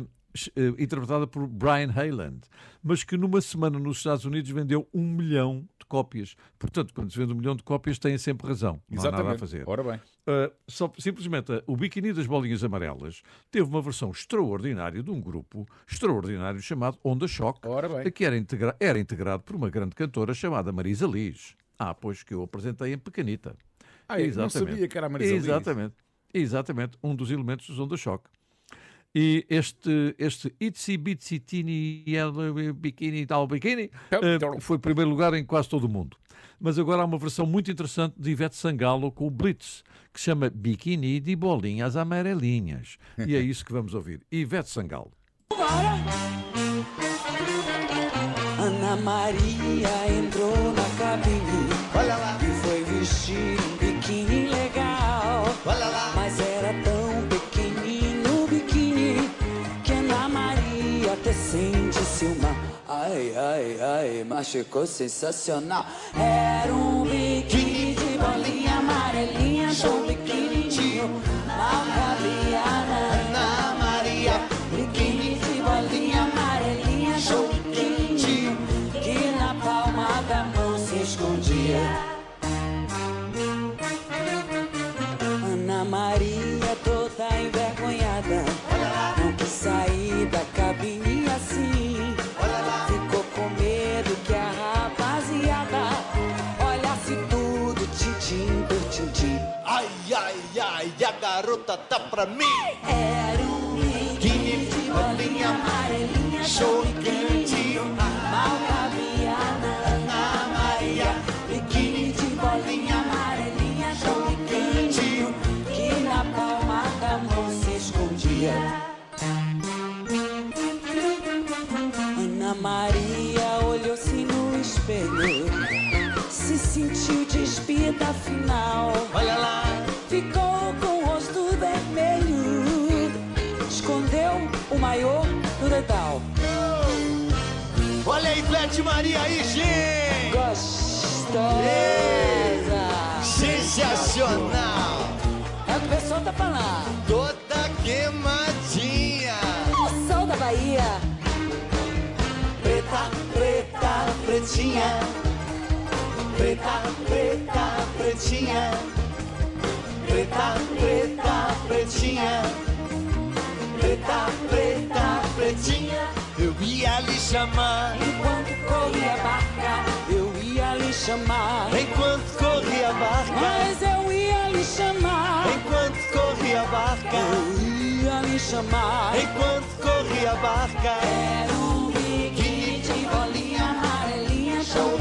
interpretada por Brian Hayland, mas que numa semana nos Estados Unidos vendeu um milhão de cópias. Portanto, quando se vende um milhão de cópias, têm sempre razão. Não há nada a Exatamente. fazer. Ora bem. Uh, só, simplesmente uh, o Biquíni das Bolinhas Amarelas teve uma versão extraordinária de um grupo extraordinário chamado Onda Choque, que era, integra- era integrado por uma grande cantora chamada Marisa Liz. Ah, pois que eu apresentei em Pequenita. Ah, eu não sabia que era a Marisa Liz. Exatamente. Exatamente, um dos elementos dos Onda Choque. E este, este Itsy Bitsy Yellow Bikini Tal Bikini eh, foi primeiro lugar em quase todo o mundo. Mas agora há uma versão muito interessante de Ivete Sangalo com o Blitz, que se chama Bikini de Bolinhas Amarelinhas. E é isso que vamos ouvir. Ivete Sangalo. Ana Maria entrou na cabine Olha lá. e foi vestir um biquíni legal. Olha lá. Mas era tão sente-se uma. Ai, ai, ai, mas ficou sensacional. Era um biquíni de bolinha amarelinha, tão pequenininho. Mal cabia tá pra mim. Era um biquíni de bolinha amarelinha Show pequenininho Mal cabia na Maria Biquíni de bolinha amarelinha pequenininho Que na palma da mão se escondia. Ana Maria olhou-se no espelho Se sentiu despida afinal. Olha lá Ivete Maria aí, gente! Gostosa! Sensacional! É o que o pessoal tá falando Toda queimadinha! O sol da Bahia Preta, preta, pretinha Preta, preta, pretinha Preta, preta, pretinha Preta, preta, pretinha Eu ia lhe chamar. Enquanto corria a barca Eu ia lhe chamar. Enquanto corria a barca Mas eu ia lhe chamar. Enquanto corria a barca Eu ia lhe chamar. Enquanto corria a barca Era um biquíni de bolinha amarelinha Show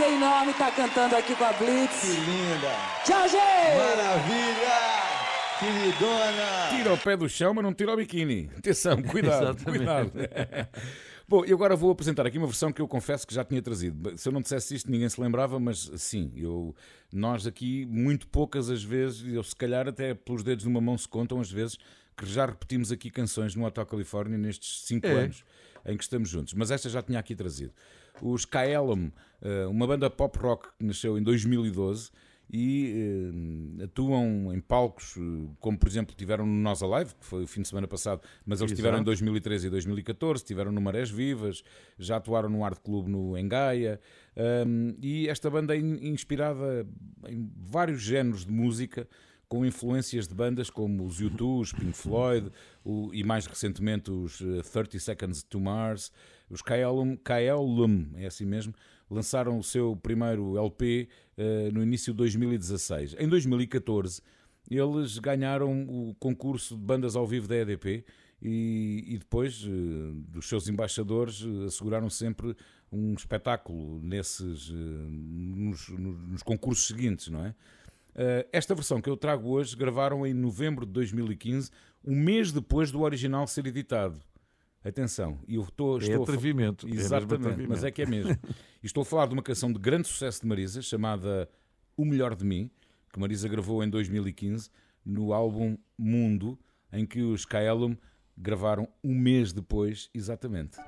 Prazer enorme estar cantando aqui com a Blitz Que linda Tchau, gente Maravilha Queridona Tira o pé do chão, mas não tira o biquíni. Atenção, cuidado, cuidado. Bom, e agora vou apresentar aqui uma versão que eu confesso que já tinha trazido. Se eu não dissesse isto, ninguém se lembrava, mas sim, eu, nós aqui, muito poucas as vezes, eu se calhar até pelos dedos de uma mão se contam as vezes, que já repetimos aqui canções no Hotel Califórnia nestes cinco É. anos em que estamos juntos. Mas esta já tinha aqui trazido. Os Kaelum, uma banda pop rock que nasceu em 2012 e atuam em palcos, eh, como por exemplo tiveram no Nós Alive, que foi o fim de semana passado, mas eles estiveram em Exato. 2013 e 2014, estiveram no Marés Vivas, já atuaram no Art Club no Engaia, um, e esta banda é in- inspirada em vários géneros de música, com influências de bandas como os U2, os Pink Floyd o- e mais recentemente os eh, 30 Seconds to Mars, os KLM, KLM é assim mesmo, lançaram o seu primeiro LP eh, no início de 2016. Em 2014 eles ganharam o concurso de bandas ao vivo da EDP e, e depois eh, dos seus embaixadores eh, asseguraram sempre um espetáculo nesses nos, nos- concursos seguintes, não é? Esta versão que eu trago hoje gravaram em novembro de 2015, um mês depois do original ser editado. Atenção, eu estou, É estou a fa- atrevimento, é mesmo Exatamente, atrevimento. mas é que é mesmo. Estou a falar de uma canção de grande sucesso de Marisa chamada O Melhor de Mim, que Marisa gravou em 2015 no álbum Mundo, em que os Kaelum gravaram um mês depois, exatamente.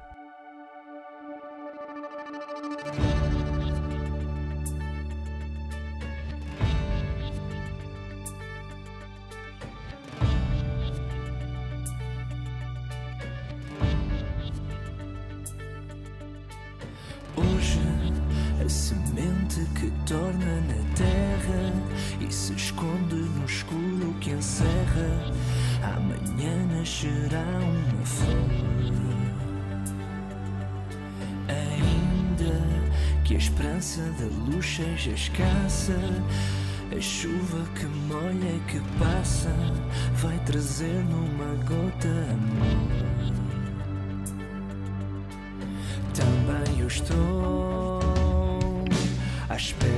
Seja escassa, a chuva que molha e que passa vai trazer numa gota amor. Também eu estou à espera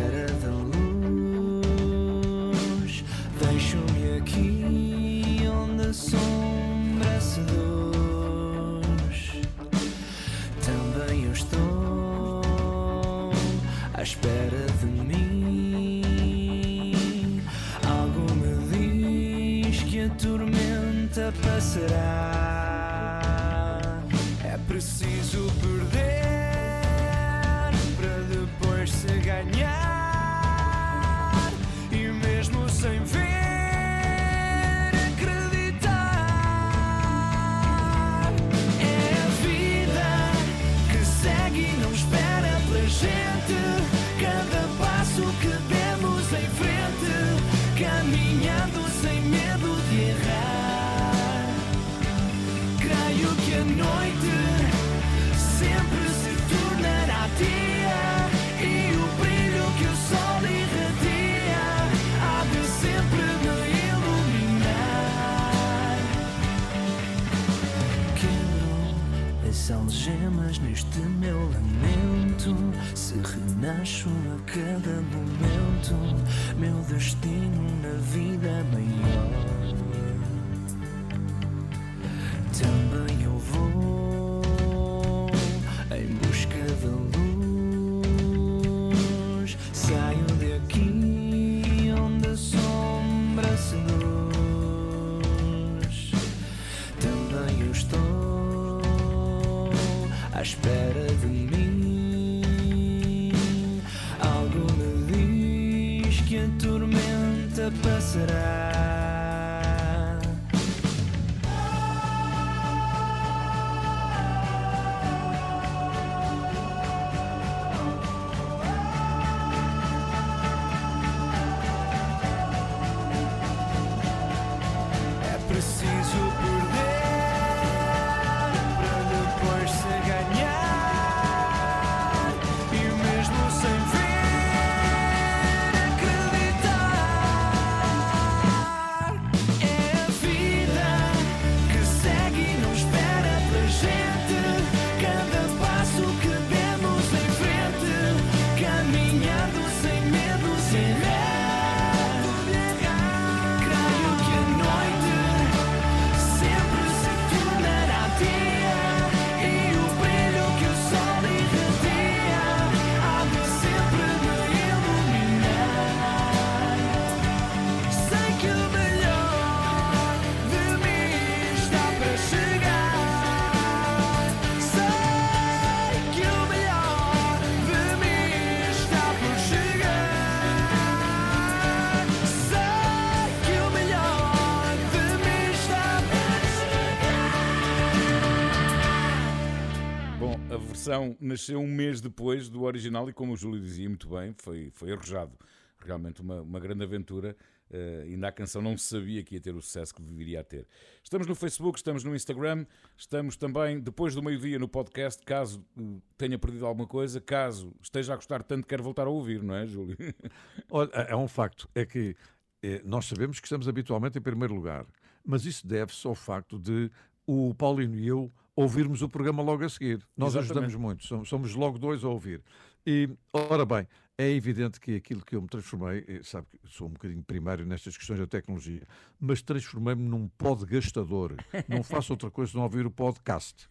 canção nasceu um mês depois do original e, como o Júlio dizia muito bem, foi, foi arrojado. Realmente uma, uma grande aventura. Uh, ainda a canção não sabia que ia ter o sucesso que viria a ter. Estamos no Facebook, estamos no Instagram, estamos também depois do meio-dia no podcast. Caso uh, tenha perdido alguma coisa, caso esteja a gostar tanto, quero voltar a ouvir, não é, Júlio? Olha, é um facto. É que eh, nós sabemos que estamos habitualmente em primeiro lugar, mas isso deve-se ao facto de o Paulino e eu ouvirmos o programa logo a seguir. Nós Exatamente. ajudamos muito, somos, somos logo dois a ouvir. E, ora bem, é evidente que aquilo que eu me transformei, eh, sabe que sou um bocadinho primário nestas questões da tecnologia, mas transformei-me num podgastador. Não faço outra coisa senão ouvir o podcast.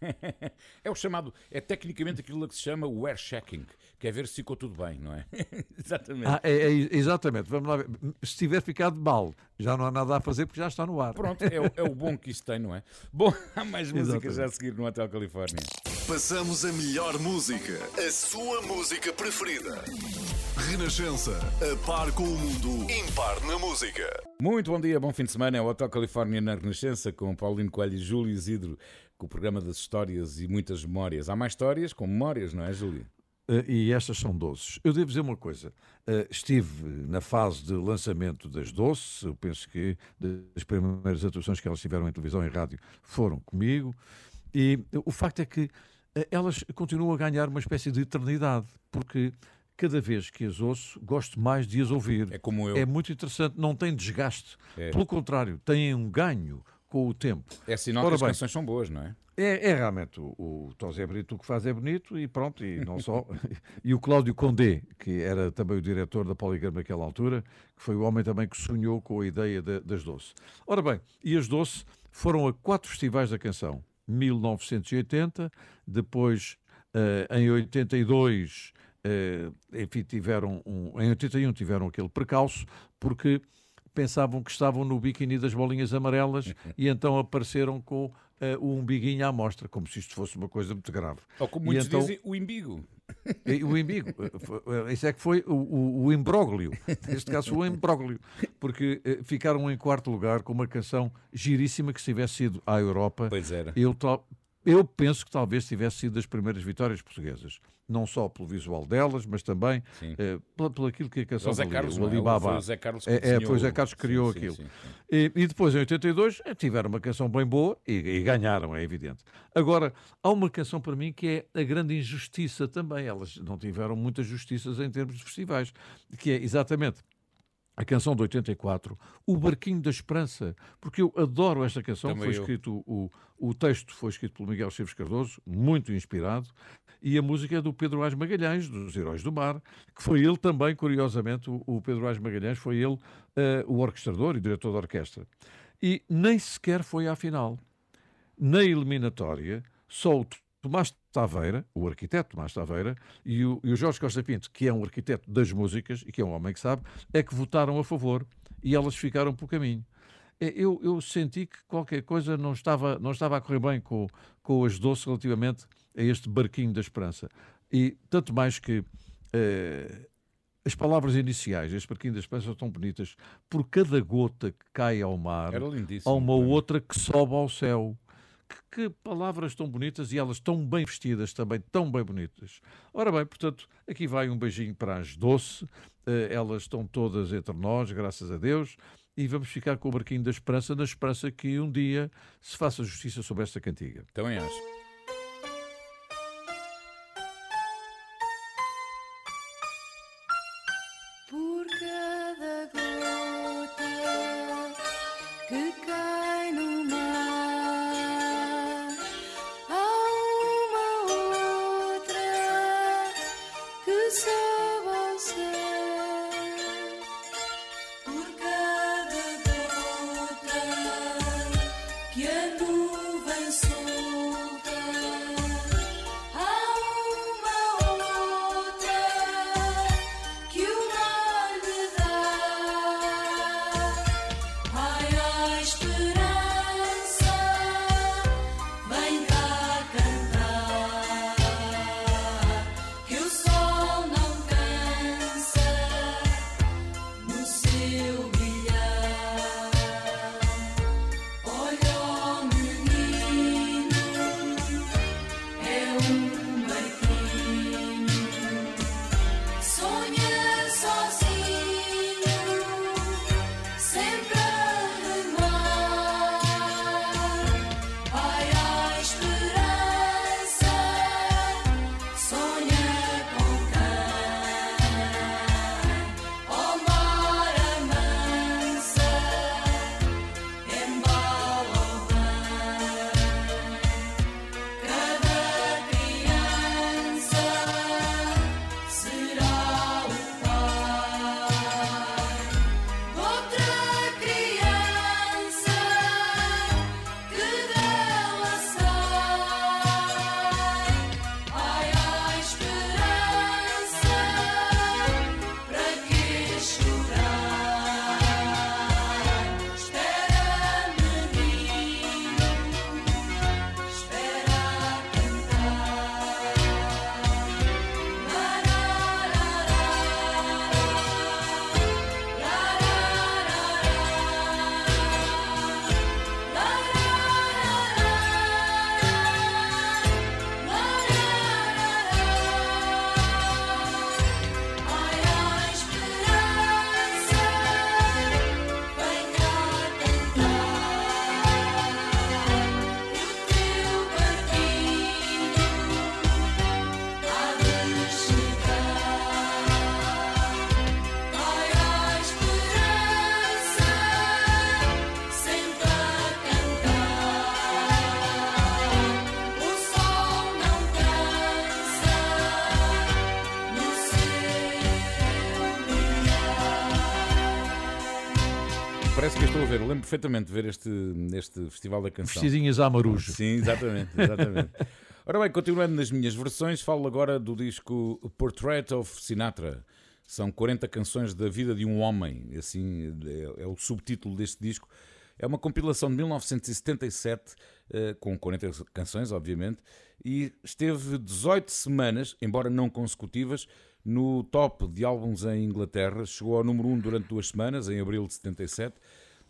É o chamado, é tecnicamente aquilo que se chama o air checking, que é ver se ficou tudo bem, não é? Exatamente. Ah, é, é, exatamente, vamos lá ver. Se tiver ficado mal, já não há nada a fazer porque já está no ar. Pronto, é, o- é o bom que isso tem, não é? Bom, há mais músicas já a seguir no Hotel Califórnia. Passamos a melhor música, a sua música preferida. Renascença, a par com o mundo, impar na música. Muito bom dia, bom fim de semana. É o Hotel Califórnia na Renascença com Paulino Coelho e Júlio Isidro, com o programa das histórias e muitas memórias. Há mais histórias com memórias, não é, Júlio? Uh, e estas são doces. Eu devo dizer uma coisa: uh, estive na fase de lançamento das doces, eu penso que das primeiras atuações que elas tiveram em televisão e rádio foram comigo, e o facto é que uh, elas continuam a ganhar uma espécie de eternidade, porque cada vez que as ouço, gosto mais de as ouvir. É como eu. É muito interessante, não tem desgaste. É. Pelo contrário, têm um ganho com o tempo. É sinal Ora que as bem, canções são boas, não é? É, é realmente o, o Tosé Brito o que faz é bonito e pronto, e não só. e o Cláudio Condé, que era também o diretor da Poligrama naquela altura, que foi o homem também que sonhou com a ideia da- das Doce. Ora bem, e as Doce foram a quatro festivais da canção. 1980, depois eh, em 82, eh, enfim, tiveram um, em 81 tiveram aquele precalço, porque pensavam que estavam no biquíni das bolinhas amarelas e então apareceram com eh, o umbiguinho à mostra, como se isto fosse uma coisa muito grave. Ou como muitos então- dizem, o imbigo. O imbigo. eh, eh, Isso é que foi o, o, o imbróglio. Neste caso o imbróglio. Porque eh, ficaram em quarto lugar com uma canção giríssima que se tivesse sido à Europa. Pois era. Eu, eu penso que talvez tivesse sido das primeiras vitórias portuguesas. Não só pelo visual delas, mas também eh, pela, pelo aquilo que a canção O Zé valia, Carlos, o é? Alibaba. Foi o Zé Carlos que é, é, desenhou foi o Zé Carlos que criou sim, aquilo. sim, sim. E, e depois, em 82, eh, tiveram uma canção bem boa e, e ganharam, é evidente. Agora, há uma canção para mim que é a grande injustiça também. Elas não tiveram muitas justiças em termos de festivais, que é exatamente a canção de 84, O Barquinho da Esperança, porque eu adoro esta canção. Também foi eu. escrito, o, o texto foi escrito pelo Miguel Esteves Cardoso, muito inspirado, e a música é do Pedro Ás Magalhães, dos Heróis do Mar, que foi ele também, curiosamente, o, Pedro Ás Magalhães foi ele eh, o orquestrador e diretor da orquestra. E nem sequer foi à final. Na eliminatória, só o Tomás Taveira, o arquiteto Tomás Taveira, e o, e o Jorge Costa Pinto, que é um arquiteto das músicas e que é um homem que sabe, é que votaram a favor e elas ficaram pelo caminho. É, Eu, eu senti que qualquer coisa não estava, não estava a correr bem com, com as doces relativamente a este barquinho da esperança. E tanto mais que eh, as palavras iniciais deste barquinho da esperança são tão bonitas. Por cada gota que cai ao mar, há uma claro. outra que sobe ao céu. Que, que palavras tão bonitas e elas tão bem vestidas também, tão bem bonitas. Ora bem, portanto, aqui vai um beijinho para as doce. Eh, elas estão todas entre nós, graças a Deus. E vamos ficar com o barquinho da esperança, na esperança que um dia se faça justiça sobre esta cantiga. Também acho. Perfeitamente ver este, este Festival da Canção. Vestidinhas à marujo. Sim, exatamente, exatamente. Ora bem, continuando nas minhas versões, falo agora do disco Portrait of Sinatra. São 40 canções da vida de um homem, assim é, é o subtítulo deste disco. É uma compilação de 1977, eh, com 40 canções, obviamente, e esteve 18 semanas, embora não consecutivas, no top de álbuns em Inglaterra. Chegou ao número 1 durante duas semanas, em abril de 77.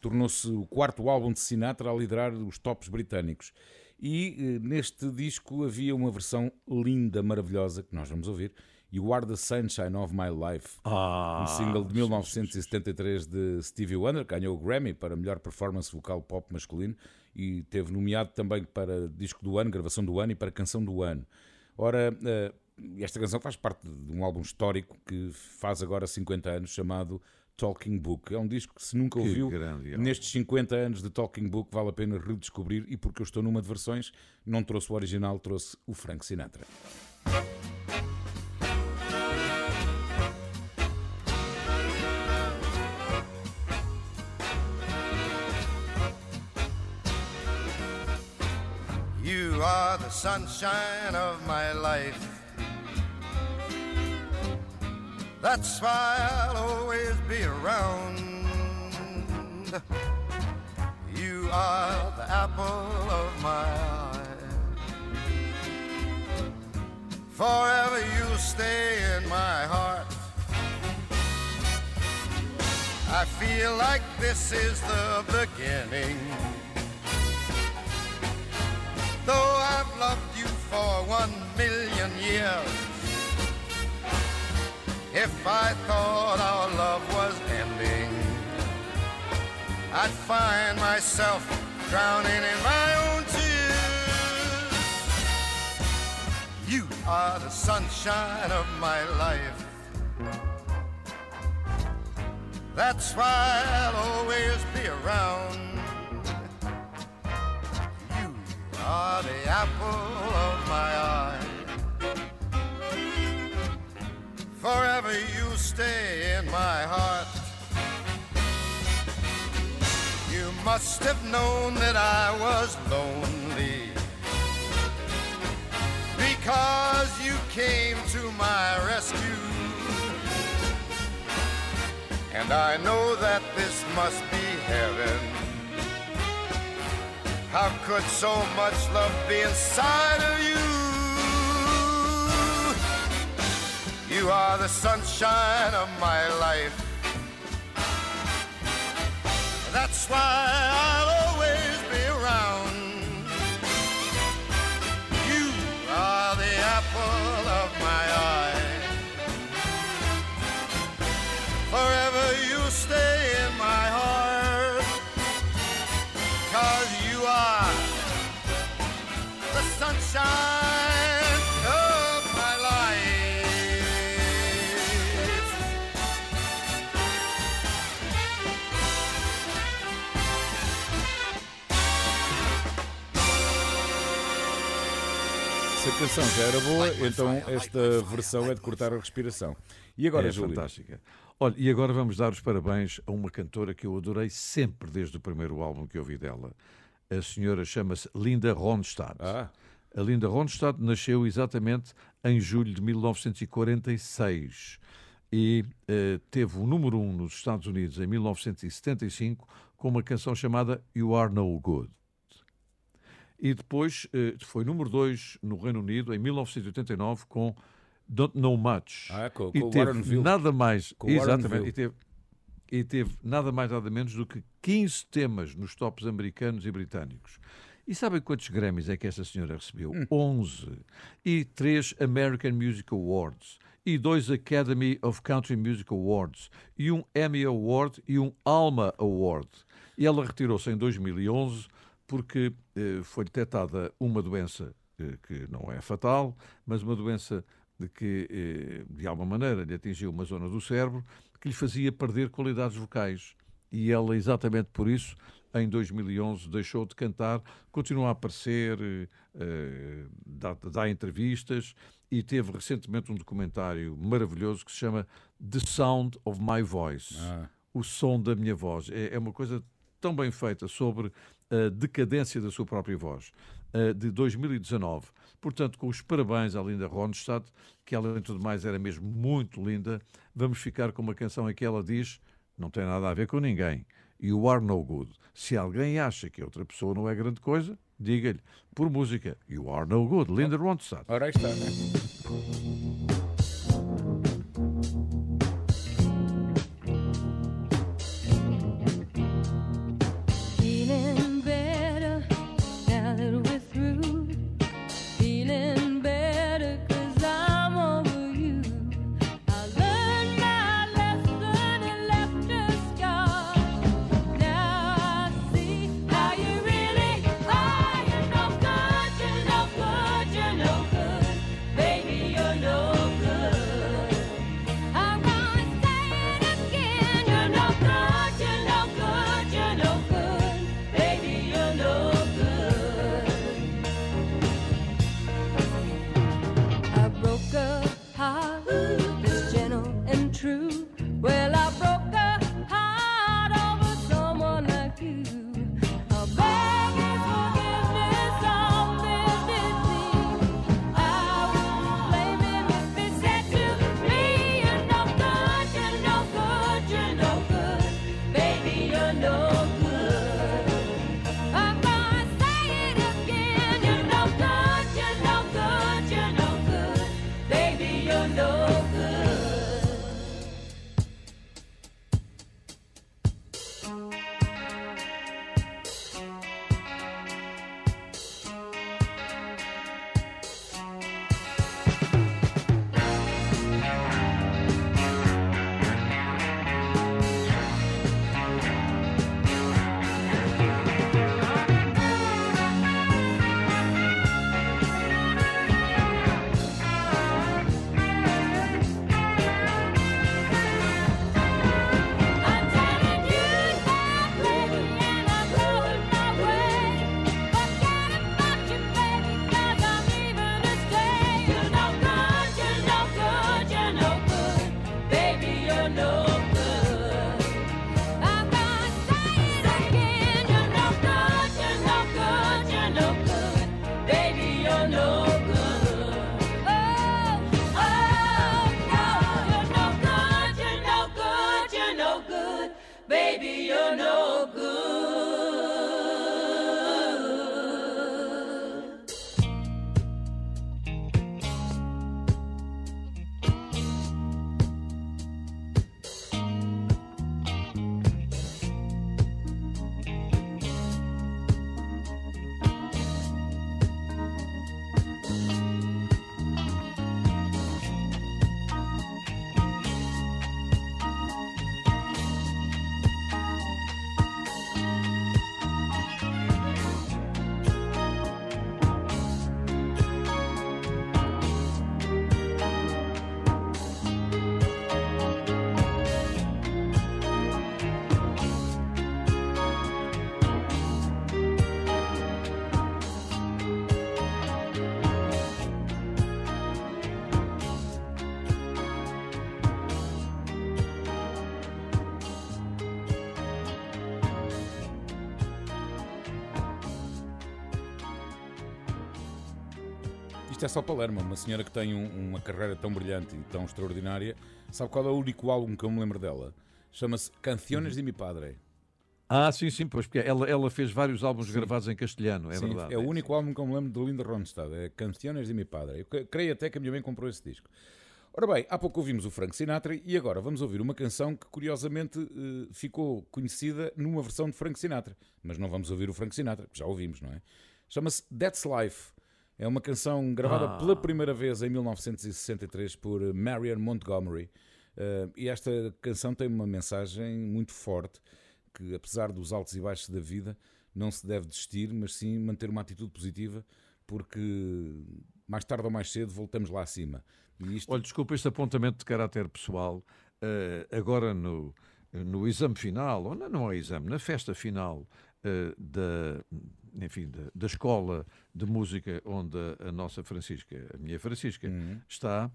Tornou-se o quarto álbum de Sinatra a liderar os tops britânicos. E eh, neste disco havia uma versão linda, maravilhosa, que nós vamos ouvir. You Are the Sunshine of My Life, Ah, um single de 1973 de Stevie Wonder, ganhou o Grammy para melhor performance vocal pop masculino e teve nomeado também para disco do ano, gravação do ano e para canção do ano. Ora, eh, esta canção faz parte de um álbum histórico que faz agora 50 anos, chamado Talking Book. É um disco que se nunca Que ouviu, grande nestes 50 anos de Talking Book vale a pena redescobrir e porque eu estou numa de versões, não trouxe o original, trouxe o Frank Sinatra. You are the sunshine of my life. That's why I'll always be around. You are the apple of my eye. Forever you'll stay in my heart. I feel like this is the beginning. Though I've loved you for one million years, if I thought our love was ending, I'd find myself drowning in my own tears. You are the sunshine of my life. That's why I'll always be around. You are the apple of my eye. Forever you stay in my heart. You must have known that I was lonely because you came to my rescue. And I know that this must be heaven. How could so much love be inside of you? You are the sunshine of my life. That's why I'll always be around. You are the apple of my eye. Forever you stay in my heart. Cause you are the sunshine Canção já era boa, então esta versão é de cortar a respiração. E agora, é Júlio? fantástica. Olha, e agora vamos dar os parabéns a uma cantora que eu adorei sempre desde o primeiro álbum que ouvi dela. A senhora chama-se Linda Ronstadt. Ah. A Linda Ronstadt nasceu exatamente em julho de 1946 e eh, teve o número 1 um nos Estados Unidos em 1975 com uma canção chamada You Are No Good. E depois eh, foi número 2 no Reino Unido em 1989 com Don't Know Much. Ah, com- e com o teve nada mais, Com exatamente, e teve, e teve nada mais nada menos do que 15 temas nos tops americanos e britânicos. E sabem quantos Grammys é que esta senhora recebeu? 11. E 3 American Music Awards. E dois Academy of Country Music Awards. E um Emmy Award e um Alma Award. E ela retirou-se em 2011 porque eh, foi detectada uma doença eh, que não é fatal, mas uma doença de que, eh, de alguma maneira, lhe atingiu uma zona do cérebro que lhe fazia perder qualidades vocais. E ela, exatamente por isso, em 2011, deixou de cantar, continua a aparecer, eh, dá, dá entrevistas e teve recentemente um documentário maravilhoso que se chama The Sound of My Voice. Ah. o som da minha voz. É, é uma coisa tão bem feita sobre a decadência da sua própria voz, de 2019. Portanto, com os parabéns à Linda Ronstadt, que ela, em tudo mais, era mesmo muito linda, vamos ficar com uma canção em que ela diz: não tem nada a ver com ninguém. You are no good. Se alguém acha que outra pessoa não é grande coisa, diga-lhe, por música, You are no good. Linda Ronstadt. Ora, está, né? Isto é só Palermo, uma senhora que tem um- uma carreira tão brilhante e tão extraordinária. Sabe qual é o único álbum que eu me lembro dela? Chama-se Canciones de mi Padre. Ah, sim, sim, pois, porque ela, ela fez vários álbuns gravados em castelhano, é Sim, verdade. É o único álbum que eu me lembro de Linda Ronstadt, é Canciones de mi Padre. Eu cre- creio até que a minha mãe comprou esse disco. Ora bem, há pouco ouvimos o Frank Sinatra e agora vamos ouvir uma canção que curiosamente eh, ficou conhecida numa versão de Frank Sinatra. Mas não vamos ouvir o Frank Sinatra, já ouvimos, não é? Chama-se That's Life. É uma canção gravada Ah. pela primeira vez em 1963 por Marion Montgomery. Eh, e esta canção tem uma mensagem muito forte que, apesar dos altos e baixos da vida, não se deve desistir, mas sim manter uma atitude positiva, porque mais tarde ou mais cedo voltamos lá acima. E isto... Olha, desculpa este apontamento de caráter pessoal. eh, agora no, no exame final, ou não, não é exame, na festa final eh, da, enfim, da, da escola de música onde a, a nossa Francisca, a minha Francisca, está,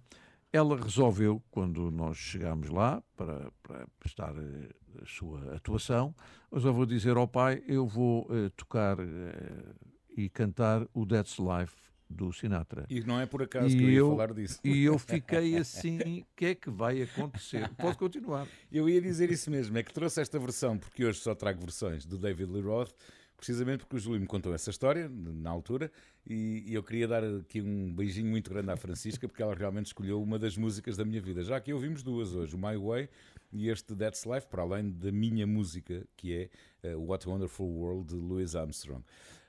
ela resolveu, quando nós chegámos lá para, para prestar eh, a sua atuação, resolveu dizer ao pai: Eu vou eh, tocar eh, e cantar o That's Life do Sinatra. E não é por acaso que eu ia falar disso. E eu fiquei assim: o que é que vai acontecer? Pode continuar. Eu ia dizer isso mesmo, é que trouxe esta versão, porque hoje só trago versões do David Lee Roth, precisamente porque o Júlio me contou essa história na altura e, eu queria dar aqui um beijinho muito grande à Francisca porque ela realmente escolheu uma das músicas da minha vida. Já que ouvimos duas hoje, o My Way e este That's Life, para além da minha música, que é uh, What a Wonderful World de Louis Armstrong.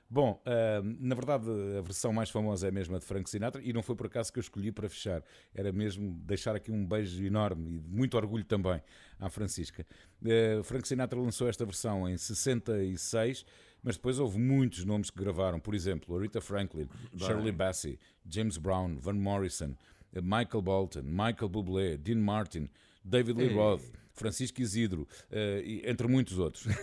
Bom, uh, na verdade a versão mais famosa é a de Frank Sinatra e não foi por acaso que eu escolhi para fechar. Era mesmo deixar aqui um beijo enorme e de muito orgulho também à Francisca. Uh, Frank Sinatra lançou esta versão em 66 mas depois houve muitos nomes que gravaram, por exemplo, Aretha Franklin, Bem. Shirley Bassey, James Brown, Van Morrison, Michael Bolton, Michael Bublé, Dean Martin, David Lee. Roth, Francisco Isidro, e- entre muitos outros.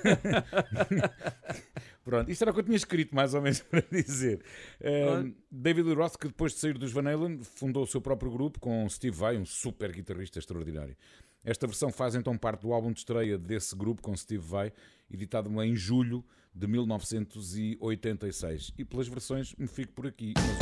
Pronto, isto era o que eu tinha escrito, mais ou menos, para dizer. Eh, David Lee Roth, que depois de sair dos Van Halen, fundou o seu próprio grupo com Steve Vai, um super guitarrista extraordinário. Esta versão faz então parte do álbum de estreia desse grupo com Steve Vai, editado em julho de 1986. E pelas versões me fico por aqui. Mas o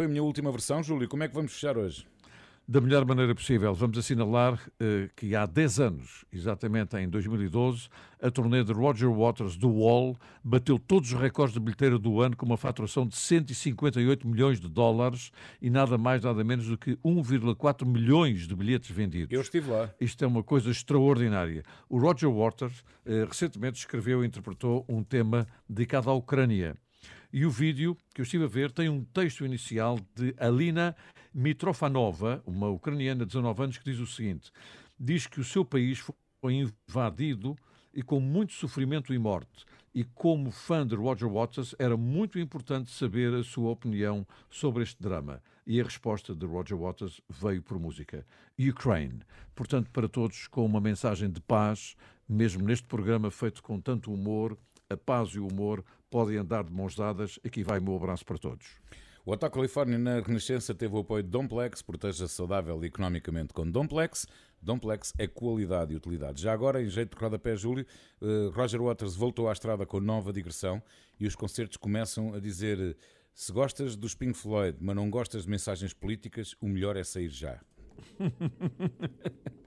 foi a minha última versão. Júlio, como é que vamos fechar hoje? Da melhor maneira possível, vamos assinalar eh, que há 10 anos, exatamente em 2012, a turnê de Roger Waters do Wall bateu todos os recordes de bilheteira do ano com uma faturação de 158 milhões de dólares e nada mais, nada menos do que 1,4 milhões de bilhetes vendidos. Eu estive lá. Isto é uma coisa extraordinária. O Roger Waters eh, recentemente escreveu e interpretou um tema dedicado à Ucrânia. E o vídeo que eu estive a ver tem um texto inicial de Alina Mitrofanova, uma ucraniana de 19 anos, que diz o seguinte: diz que o seu país foi invadido e com muito sofrimento e morte. E como fã de Roger Waters, era muito importante saber a sua opinião sobre este drama. E a resposta de Roger Waters veio por música. Ukraine. Portanto, para todos, com uma mensagem de paz, mesmo neste programa feito com tanto humor, a paz e o humor podem andar de mãos dadas. Aqui vai o meu abraço para todos. O Hotel Califórnia na Renascença teve o apoio de Domplex, proteja saudável e economicamente com Domplex. Domplex é qualidade e utilidade. Já agora, em jeito de rodapé, Júlio, eh, Roger Waters voltou à estrada com nova digressão e os concertos começam a dizer: eh, se gostas dos Pink Floyd, mas não gostas de mensagens políticas, o melhor é sair já.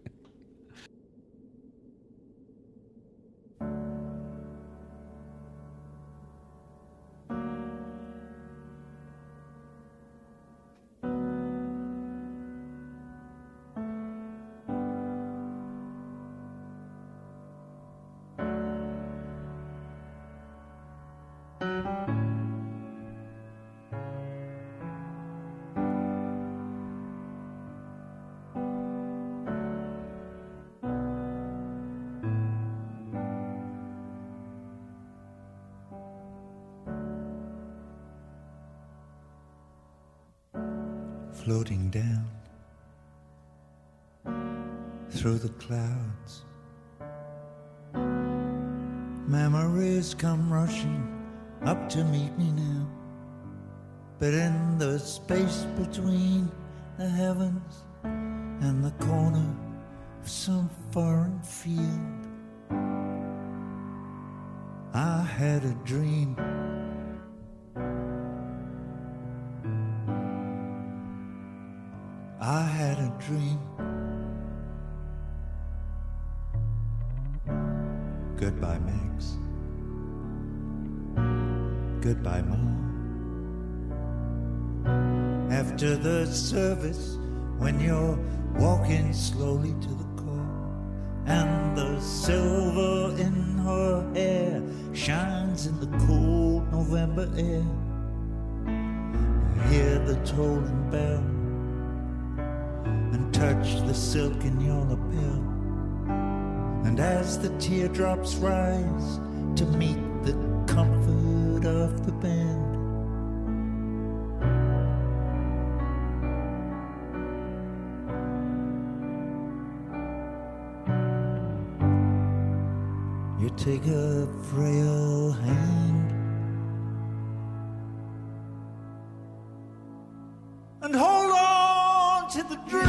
through the clouds. Memories come rushing up to meet me now. But in the space between the heavens and the corner of some foreign field, I had a dream. I had a dream. Goodbye, Max. Goodbye, Mom. After the service, when you're walking slowly to the car, and the silver in her hair shines in the cold November air, you hear the tolling bell and touch the silk in your lapel. And as the teardrops rise to meet the comfort of the band, you take a frail hand and hold on to the a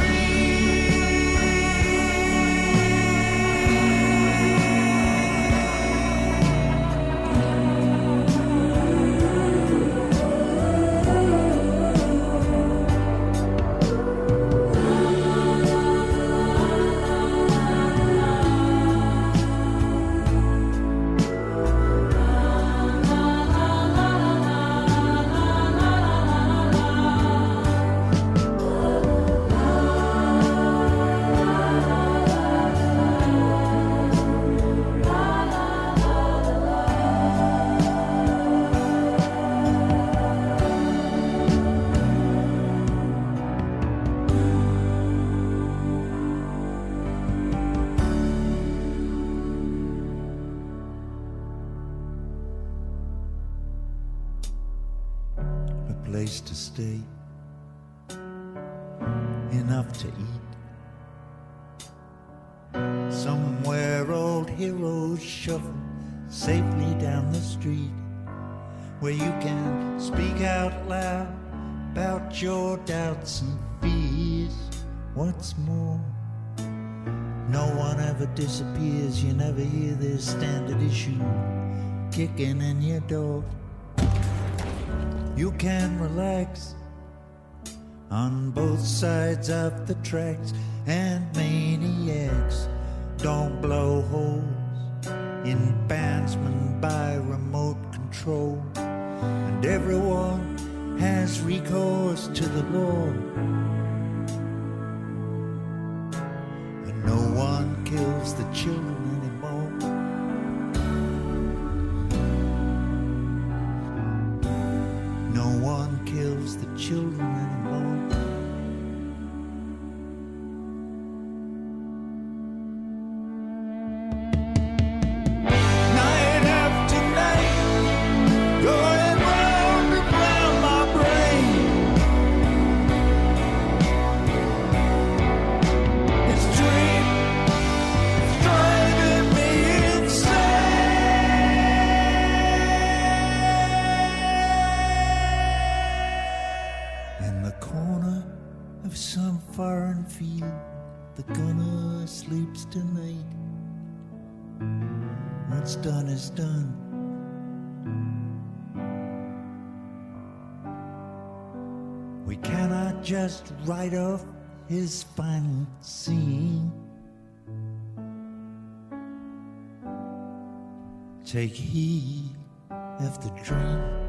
disappears, you never hear this standard issue kicking in your door. You can relax on both sides of the tracks, and maniacs don't blow holes in bandsmen by remote control. And everyone has recourse to the law. No one kills the children anymore. No one kills the children write off his final scene. Take heed of the dream.